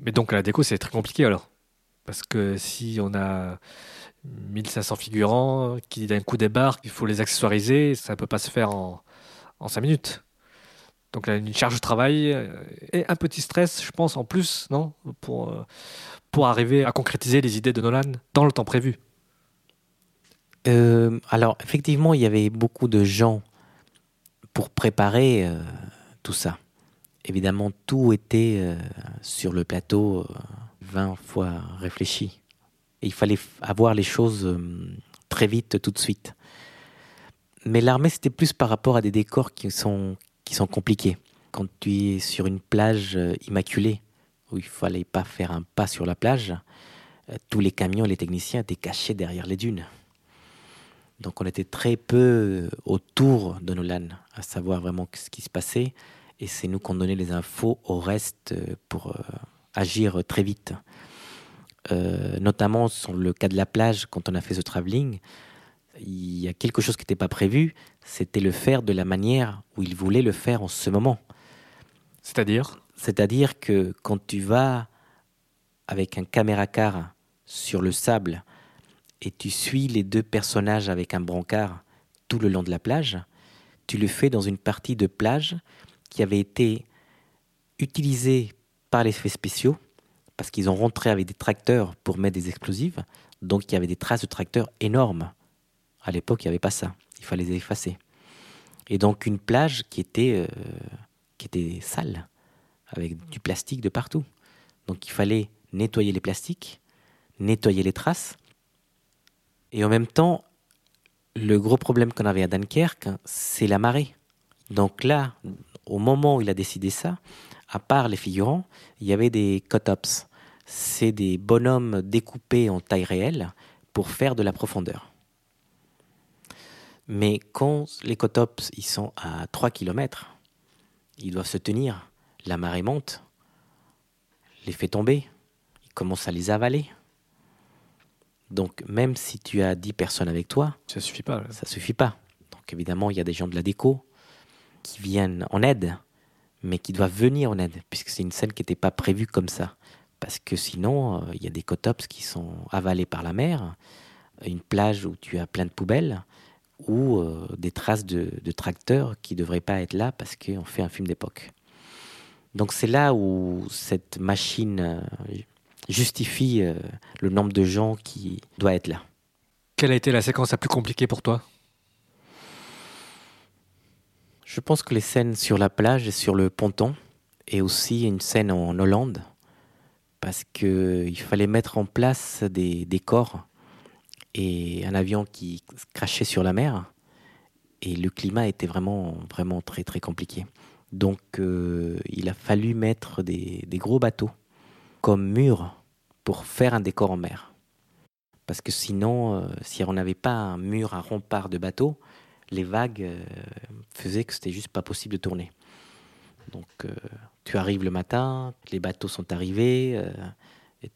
Mais donc la déco, c'est très compliqué alors Parce que si on a 1500 figurants qui d'un coup débarquent, il faut les accessoiriser, ça ne peut pas se faire en, en 5 minutes. Donc là, une charge de travail euh, et un petit stress, je pense, en plus, non pour, euh, pour arriver à concrétiser les idées de Nolan dans le temps prévu. alors, effectivement, il y avait beaucoup de gens pour préparer tout ça évidemment, tout était euh, sur le plateau 20 euh, fois réfléchi. Il fallait avoir les choses euh, très vite, tout de suite. Mais l'armée, c'était plus par rapport à des décors qui sont, qui sont compliqués. Quand tu es sur une plage immaculée, où il fallait pas faire un pas sur la plage, tous les camions et les techniciens étaient cachés derrière les dunes. Donc on était très peu autour de Nolan, à savoir vraiment ce qui se passait et c'est nous qu'on donnait les infos au reste euh, pour euh, agir très vite. Euh, notamment sur le cas de la plage, quand on a fait ce travelling, il y a quelque chose qui n'était pas prévu, c'était le faire de la manière où il voulait le faire en ce moment. C'est-à-dire? C'est-à-dire que quand tu vas avec un caméra car sur le sable et tu suis les deux personnages avec un brancard tout le long de la plage, tu le fais dans une partie de plage qui avait été utilisé par les effets spéciaux, parce qu'ils ont rentré avec des tracteurs pour mettre des explosifs, donc il y avait des traces de tracteurs énormes. À l'époque, il n'y avait pas ça, il fallait les effacer. Et donc une plage qui était, euh, qui était sale, avec du plastique de partout. Donc il fallait nettoyer les plastiques, nettoyer les traces. Et en même temps, le gros problème qu'on avait à Dunkerque, c'est la marée. Donc là, au moment où il a décidé ça, à part les figurants, il y avait des cut-ups. C'est des bonhommes découpés en taille réelle pour faire de la profondeur. Mais quand les cut-ups ils sont à 3 km, ils doivent se tenir, la marée monte, les fait tomber, ils commencent à les avaler. Donc même si tu as 10 personnes avec toi, ça suffit pas. Ça suffit pas. Donc évidemment, il y a des gens de la déco, qui viennent en aide, mais qui doivent venir en aide, puisque c'est une scène qui n'était pas prévue comme ça. Parce que sinon, euh, il y a des cotops qui sont avalés par la mer, une plage où tu as plein de poubelles, ou euh, des traces de, tracteurs qui ne devraient pas être là parce qu'on fait un film d'époque. Donc c'est là où cette machine euh, justifie le nombre de gens qui doit être là. Quelle a été la séquence la plus compliquée pour toi? Je pense que les scènes sur la plage et sur le ponton, et aussi une scène en Hollande, parce qu'il fallait mettre en place des décors et un avion qui crachait sur la mer, et le climat était vraiment, très, très compliqué. Donc euh, il a fallu mettre des, gros bateaux comme murs pour faire un décor en mer. Parce que sinon, euh, si on n'avait pas un mur, un rempart de bateaux, les vagues euh, faisaient que c'était juste pas possible de tourner. Donc euh, tu arrives le matin, les bateaux sont arrivés,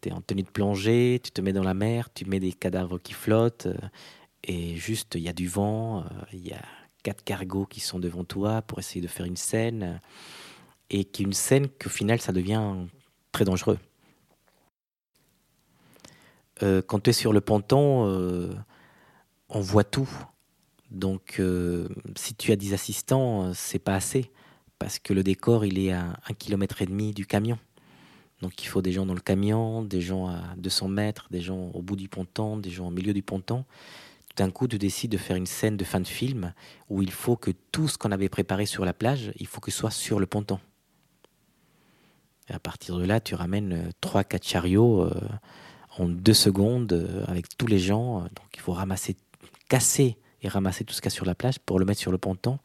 tu es en tenue de plongée, tu te mets dans la mer, tu mets des cadavres qui flottent, et juste il y a du vent, il y a quatre cargos qui sont devant toi pour essayer de faire une scène, et qui une scène qu'au final ça devient très dangereux. quand tu es sur le ponton, on voit tout. Donc, euh, si tu as des assistants, euh, c'est pas assez parce que le décor il est à un kilomètre et demi du camion. Donc, il faut des gens dans le camion, des gens à 200 mètres, des gens au bout du ponton, des gens au milieu du ponton. Tout d'un coup, tu décides de faire une scène de fin de film où il faut que tout ce qu'on avait préparé sur la plage, il faut que ce soit sur le ponton. Et à partir de là, tu ramènes 3-4 euh, chariots en deux secondes avec tous les gens. Donc, il faut ramasser, casser et ramasser tout ce qu'il y a sur la plage pour le mettre sur le ponton,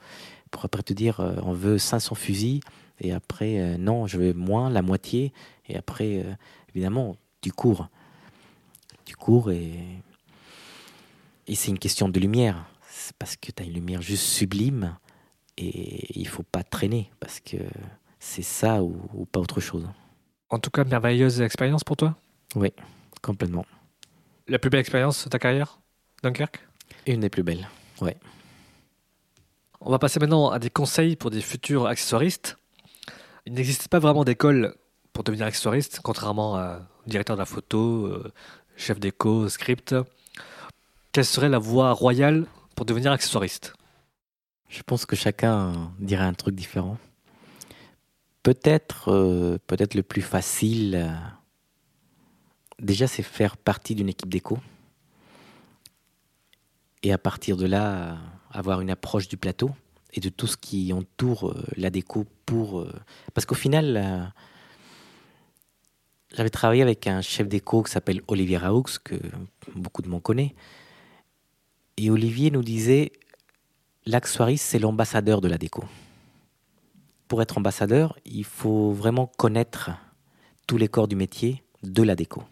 pour après te dire euh, on veut 500 fusils, et après euh, non, je veux moins, la moitié, et après euh, évidemment tu cours. Tu cours et, et c'est une question de lumière. Parce que tu as une lumière juste sublime et il faut pas traîner parce que c'est ça ou, ou pas autre chose. En tout cas, merveilleuse expérience pour toi? Oui, complètement. La plus belle expérience de ta carrière, Dunkerque? Une des plus belles, ouais. On va passer maintenant à des conseils pour des futurs accessoiristes. Il n'existe pas vraiment d'école pour devenir accessoiriste, contrairement à directeur de la photo, euh, chef d'éco, script. Quelle serait la voie royale pour devenir accessoiriste? Je pense que chacun dirait un truc différent. Peut-être, euh, peut-être le plus facile, euh, déjà, c'est faire partie d'une équipe d'éco et à partir de là, avoir une approche du plateau et de tout ce qui entoure euh, la déco pour... Euh, parce qu'au final, euh, j'avais travaillé avec un chef déco qui s'appelle Olivier Raoux, que beaucoup de monde connaît. Et Olivier nous disait, l'accessoiriste, c'est l'ambassadeur de la déco. Pour être ambassadeur, il faut vraiment connaître tous les corps du métier de la déco.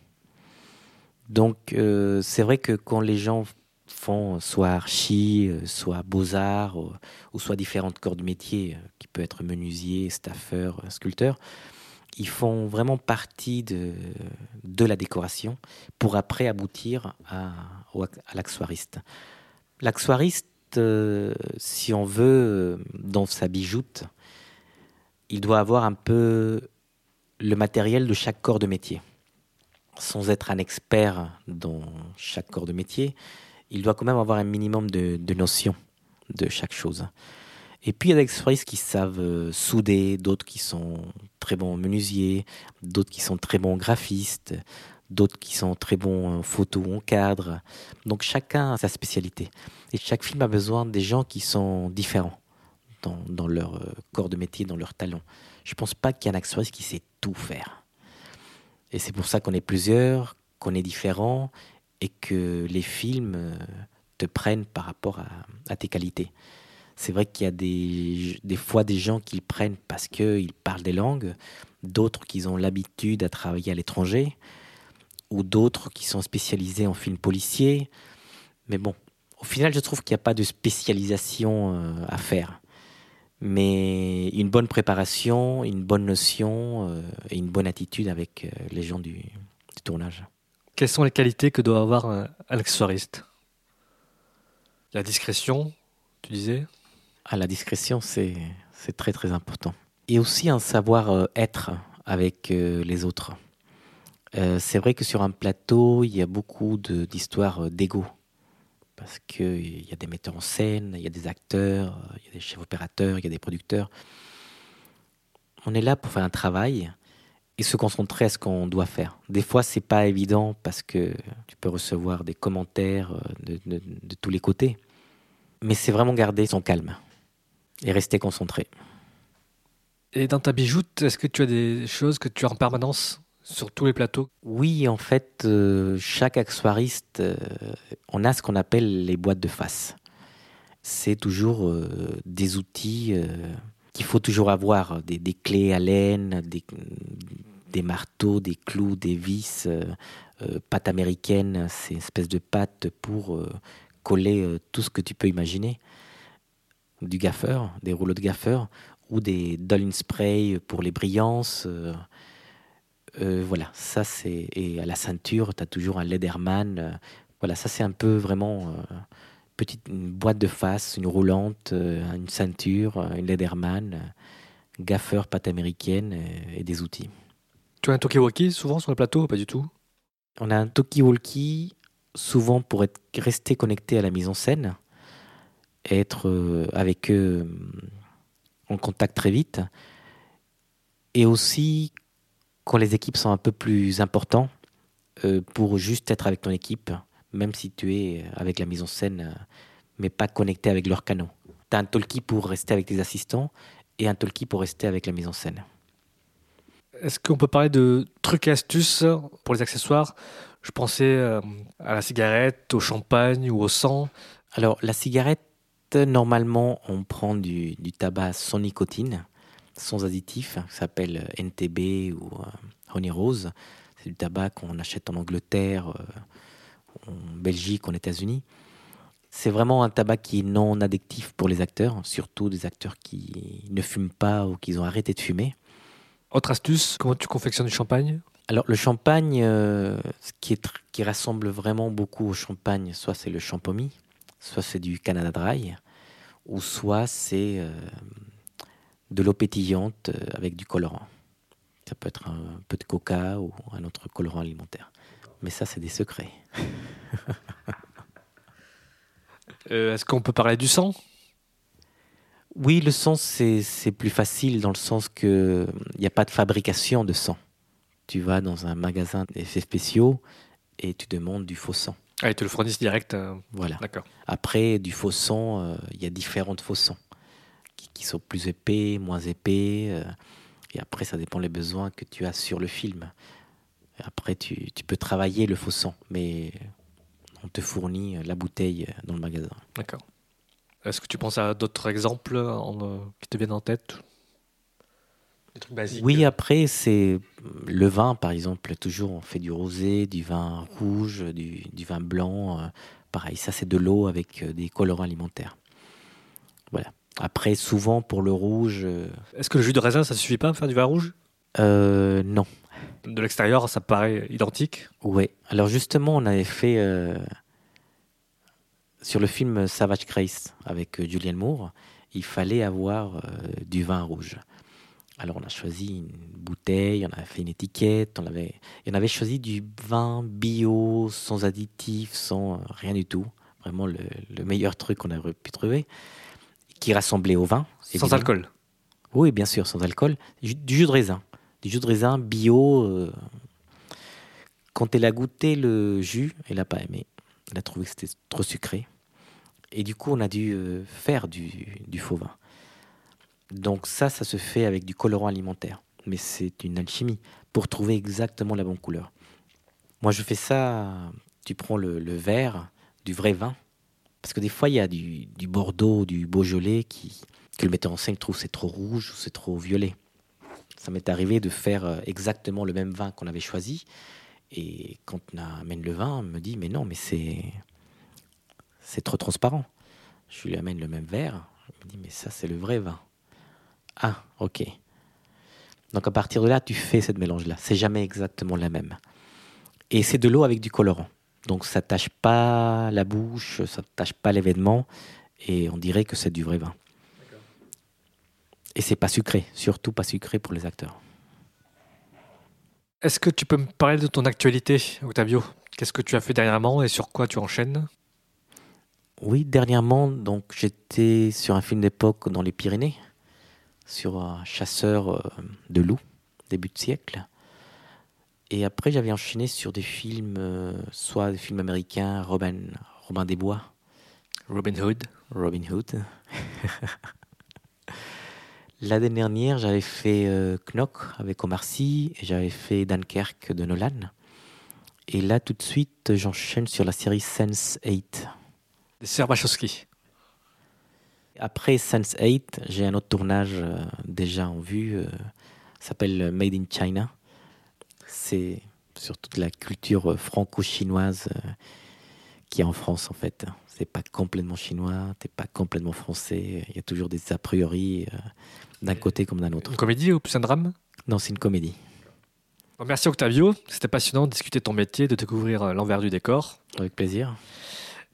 Donc c'est vrai que quand les gens font soit archi, euh, soit beaux-arts, ou, soit différentes corps de métier, euh, qui peut être menuisier, staffeur, euh, sculpteur, ils font vraiment partie de, de la décoration pour après aboutir à, à. L'accessoiriste, si on veut, dans sa bijoute, il doit avoir un peu le matériel de chaque corps de métier. Sans être un expert dans chaque corps de métier, il doit quand même avoir un minimum de, notions de chaque chose. Et puis il y a des accessoiristes qui savent euh, souder, d'autres qui sont très bons menuisiers, d'autres qui sont très bons graphistes, d'autres qui sont très bons en photo en cadre. Donc chacun a sa spécialité. Et chaque film a besoin des gens qui sont différents dans, leur euh, corps de métier, dans leur talent. Je ne pense pas qu'il y ait un accessoiriste qui sait tout faire. Et c'est pour ça qu'on est plusieurs, qu'on est différents et que les films euh, te prennent par rapport à, tes qualités. C'est vrai qu'il y a des, fois des gens qui prennent parce qu'ils parlent des langues, d'autres qui ont l'habitude à travailler à l'étranger, ou d'autres qui sont spécialisés en films policiers. Mais bon, au final, je trouve qu'il n'y a pas de spécialisation euh, à faire. Mais une bonne préparation, une bonne notion euh, et une bonne attitude avec les gens du tournage. Quelles sont les qualités que doit avoir un, accessoiriste La discrétion, tu disais? Ah, La discrétion, c'est très très important. Et aussi un savoir-être avec euh, les autres. Euh, c'est vrai que sur un plateau, il y a beaucoup d'histoires euh, d'ego. Parce qu'il y a des metteurs en scène, il y a des acteurs, il y a des chefs opérateurs, il y a des producteurs. On est là pour faire un travail et se concentrer à ce qu'on doit faire. Des fois, c'est pas évident parce que tu peux recevoir des commentaires euh, de, tous les côtés. Mais c'est vraiment garder son calme et rester concentré. Et dans ta bijoute, est-ce que tu as des choses que tu as en permanence sur tous les plateaux? Oui, en fait, euh, chaque accessoiriste, euh, on a ce qu'on appelle les boîtes de face. C'est toujours des outils qu'il faut toujours avoir, des, clés à laine, des, marteaux, des clous, des vis, euh, euh, pâte américaine, c'est une espèce de pâte pour euh, coller tout ce que tu peux imaginer. Du gaffeur, des rouleaux de gaffeur, ou des Dolin Spray pour les brillances. voilà, ça c'est. Et à la ceinture, tu as toujours un Lederman Voilà, ça c'est un peu vraiment petite une boîte de face, une roulante, euh, une ceinture, euh, une Lederman, euh, gaffeur, pâte américaine et des outils. Tu as un talkie-walkie souvent sur le plateau ou pas du tout? On a un talkie-walkie souvent pour être rester connecté à la mise en scène, être avec eux en contact très vite, et aussi quand les équipes sont un peu plus importantes, pour juste être avec ton équipe, même si tu es avec la mise en scène, euh, mais pas connecté avec leur canon. Tu as un talkie pour rester avec tes assistants et un talkie pour rester avec la mise en scène. Est-ce qu'on peut parler de trucs et astuces pour les accessoires? Je pensais euh, à la cigarette, au champagne ou au sang. Alors, la cigarette, normalement, on prend du, du tabac sans nicotine, sans additif, ça s'appelle NTB ou euh, Honey Rose. C'est du tabac qu'on achète en Angleterre, euh, en Belgique, en États-Unis. C'est vraiment un tabac qui est non addictif pour les acteurs, surtout des acteurs qui ne fument pas ou qui ont arrêté de fumer. Autre astuce, comment tu confectionnes du champagne? Alors le champagne, euh, ce qui, est qui rassemble vraiment beaucoup au champagne, soit c'est le champomy, soit c'est du Canada Dry, ou soit c'est euh, de l'eau pétillante euh, avec du colorant. Ça peut être un peu de coca ou un autre colorant alimentaire. Mais ça, c'est des secrets. Euh, Est-ce qu'on peut parler du sang? Oui, le sang, c'est plus facile dans le sens que il n'y a pas de fabrication de sang. Tu vas dans un magasin d'effets spéciaux et tu demandes du faux sang. Ah, ils te le fournissent direct. euh, Voilà. D'accord. Après, du faux sang, euh, il y a différentes faux sangs qui, qui sont plus épais, moins épais. euh, et après, ça dépend des besoins que tu as sur le film. Après, tu, tu peux travailler le faux sang, mais on te fournit la bouteille dans le magasin. D'accord. Est-ce que tu penses à d'autres exemples en, euh, qui te viennent en tête? Des trucs basiques Oui, après, c'est le vin, par exemple. Toujours, on fait du rosé, du vin rouge, du, du vin blanc. euh, pareil, ça, c'est de l'eau avec euh, des colorants alimentaires. Voilà. Après, souvent, pour le rouge, euh, Est-ce que le jus de raisin, ça suffit pas à faire du vin rouge? Euh, non. De l'extérieur, ça paraît identique. Ouais. Alors justement, on avait fait euh, sur le film Savage Grace avec euh, Julianne Moore, il fallait avoir euh, du vin rouge. Alors on a choisi une bouteille, on a fait une étiquette, on avait, et on avait choisi du vin bio, sans additifs, sans rien du tout. Vraiment le, le meilleur truc qu'on aurait pu trouver, qui rassemblait au vin. Sans évidemment. alcool. Oui, bien sûr, sans alcool. Du jus de raisin. Du jus de raisin bio. euh, Quand elle a goûté le jus, elle n'a pas aimé. Elle a trouvé que c'était trop sucré. Et du coup, on a dû euh, faire du, faux vin. Donc ça, ça se fait avec du colorant alimentaire. Mais c'est une alchimie pour trouver exactement la bonne couleur. Moi, je fais ça. Tu prends le, le verre du vrai vin. Parce que des fois, il y a du, du Bordeaux, du Beaujolais qui, que le metteur en scène trouve c'est trop rouge ou c'est trop violet. Ça m'est arrivé de faire euh, exactement le même vin qu'on avait choisi. Et quand on amène le vin, on me dit Mais non, mais c'est. C'est trop transparent. Je lui amène le même verre. Il me dit Mais ça, c'est le vrai vin. Ah, ok. Donc à partir de là, tu fais cette mélange-là. C'est jamais exactement la même. Et c'est de l'eau avec du colorant. Donc ça tâche pas la bouche, ça tâche pas l'événement. Et on dirait que c'est du vrai vin. Et c'est pas sucré, surtout pas sucré pour les acteurs. Est-ce que tu peux me parler de ton actualité, Octavio? Qu'est-ce que tu as fait dernièrement et sur quoi tu enchaînes? Oui, dernièrement, donc j'étais sur un film d'époque dans les Pyrénées, sur un chasseur euh, de loups, début de siècle. Et après, j'avais enchaîné sur des films, euh, soit des films américains, Robin, Robin des Bois, Robin Hood. Robin Hood. L'année dernière, j'avais fait euh, Knock avec Omar Sy et j'avais fait Dunkerque de Nolan. Et là, tout de suite, j'enchaîne sur la série Sense 8. Des sœurs Wachowski. Après Sense 8, j'ai un autre tournage euh, déjà en vue. euh, s'appelle Made in China. C'est sur toute la culture euh, franco-chinoise qui est en France en fait. C'est pas complètement chinois, t'es pas complètement français. Il y a toujours des a priori d'un côté comme d'un autre. Une comédie ou plus un drame? Non, c'est une comédie. merci Octavio, c'était passionnant de discuter de ton métier, de découvrir euh, l'envers du décor. Avec plaisir.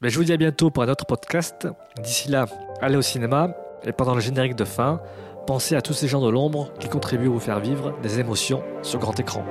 Mais je vous dis à bientôt pour un autre podcast. D'ici là, allez au cinéma et pendant le générique de fin, pensez à tous ces gens de l'ombre qui contribuent à vous faire vivre des émotions sur grand écran.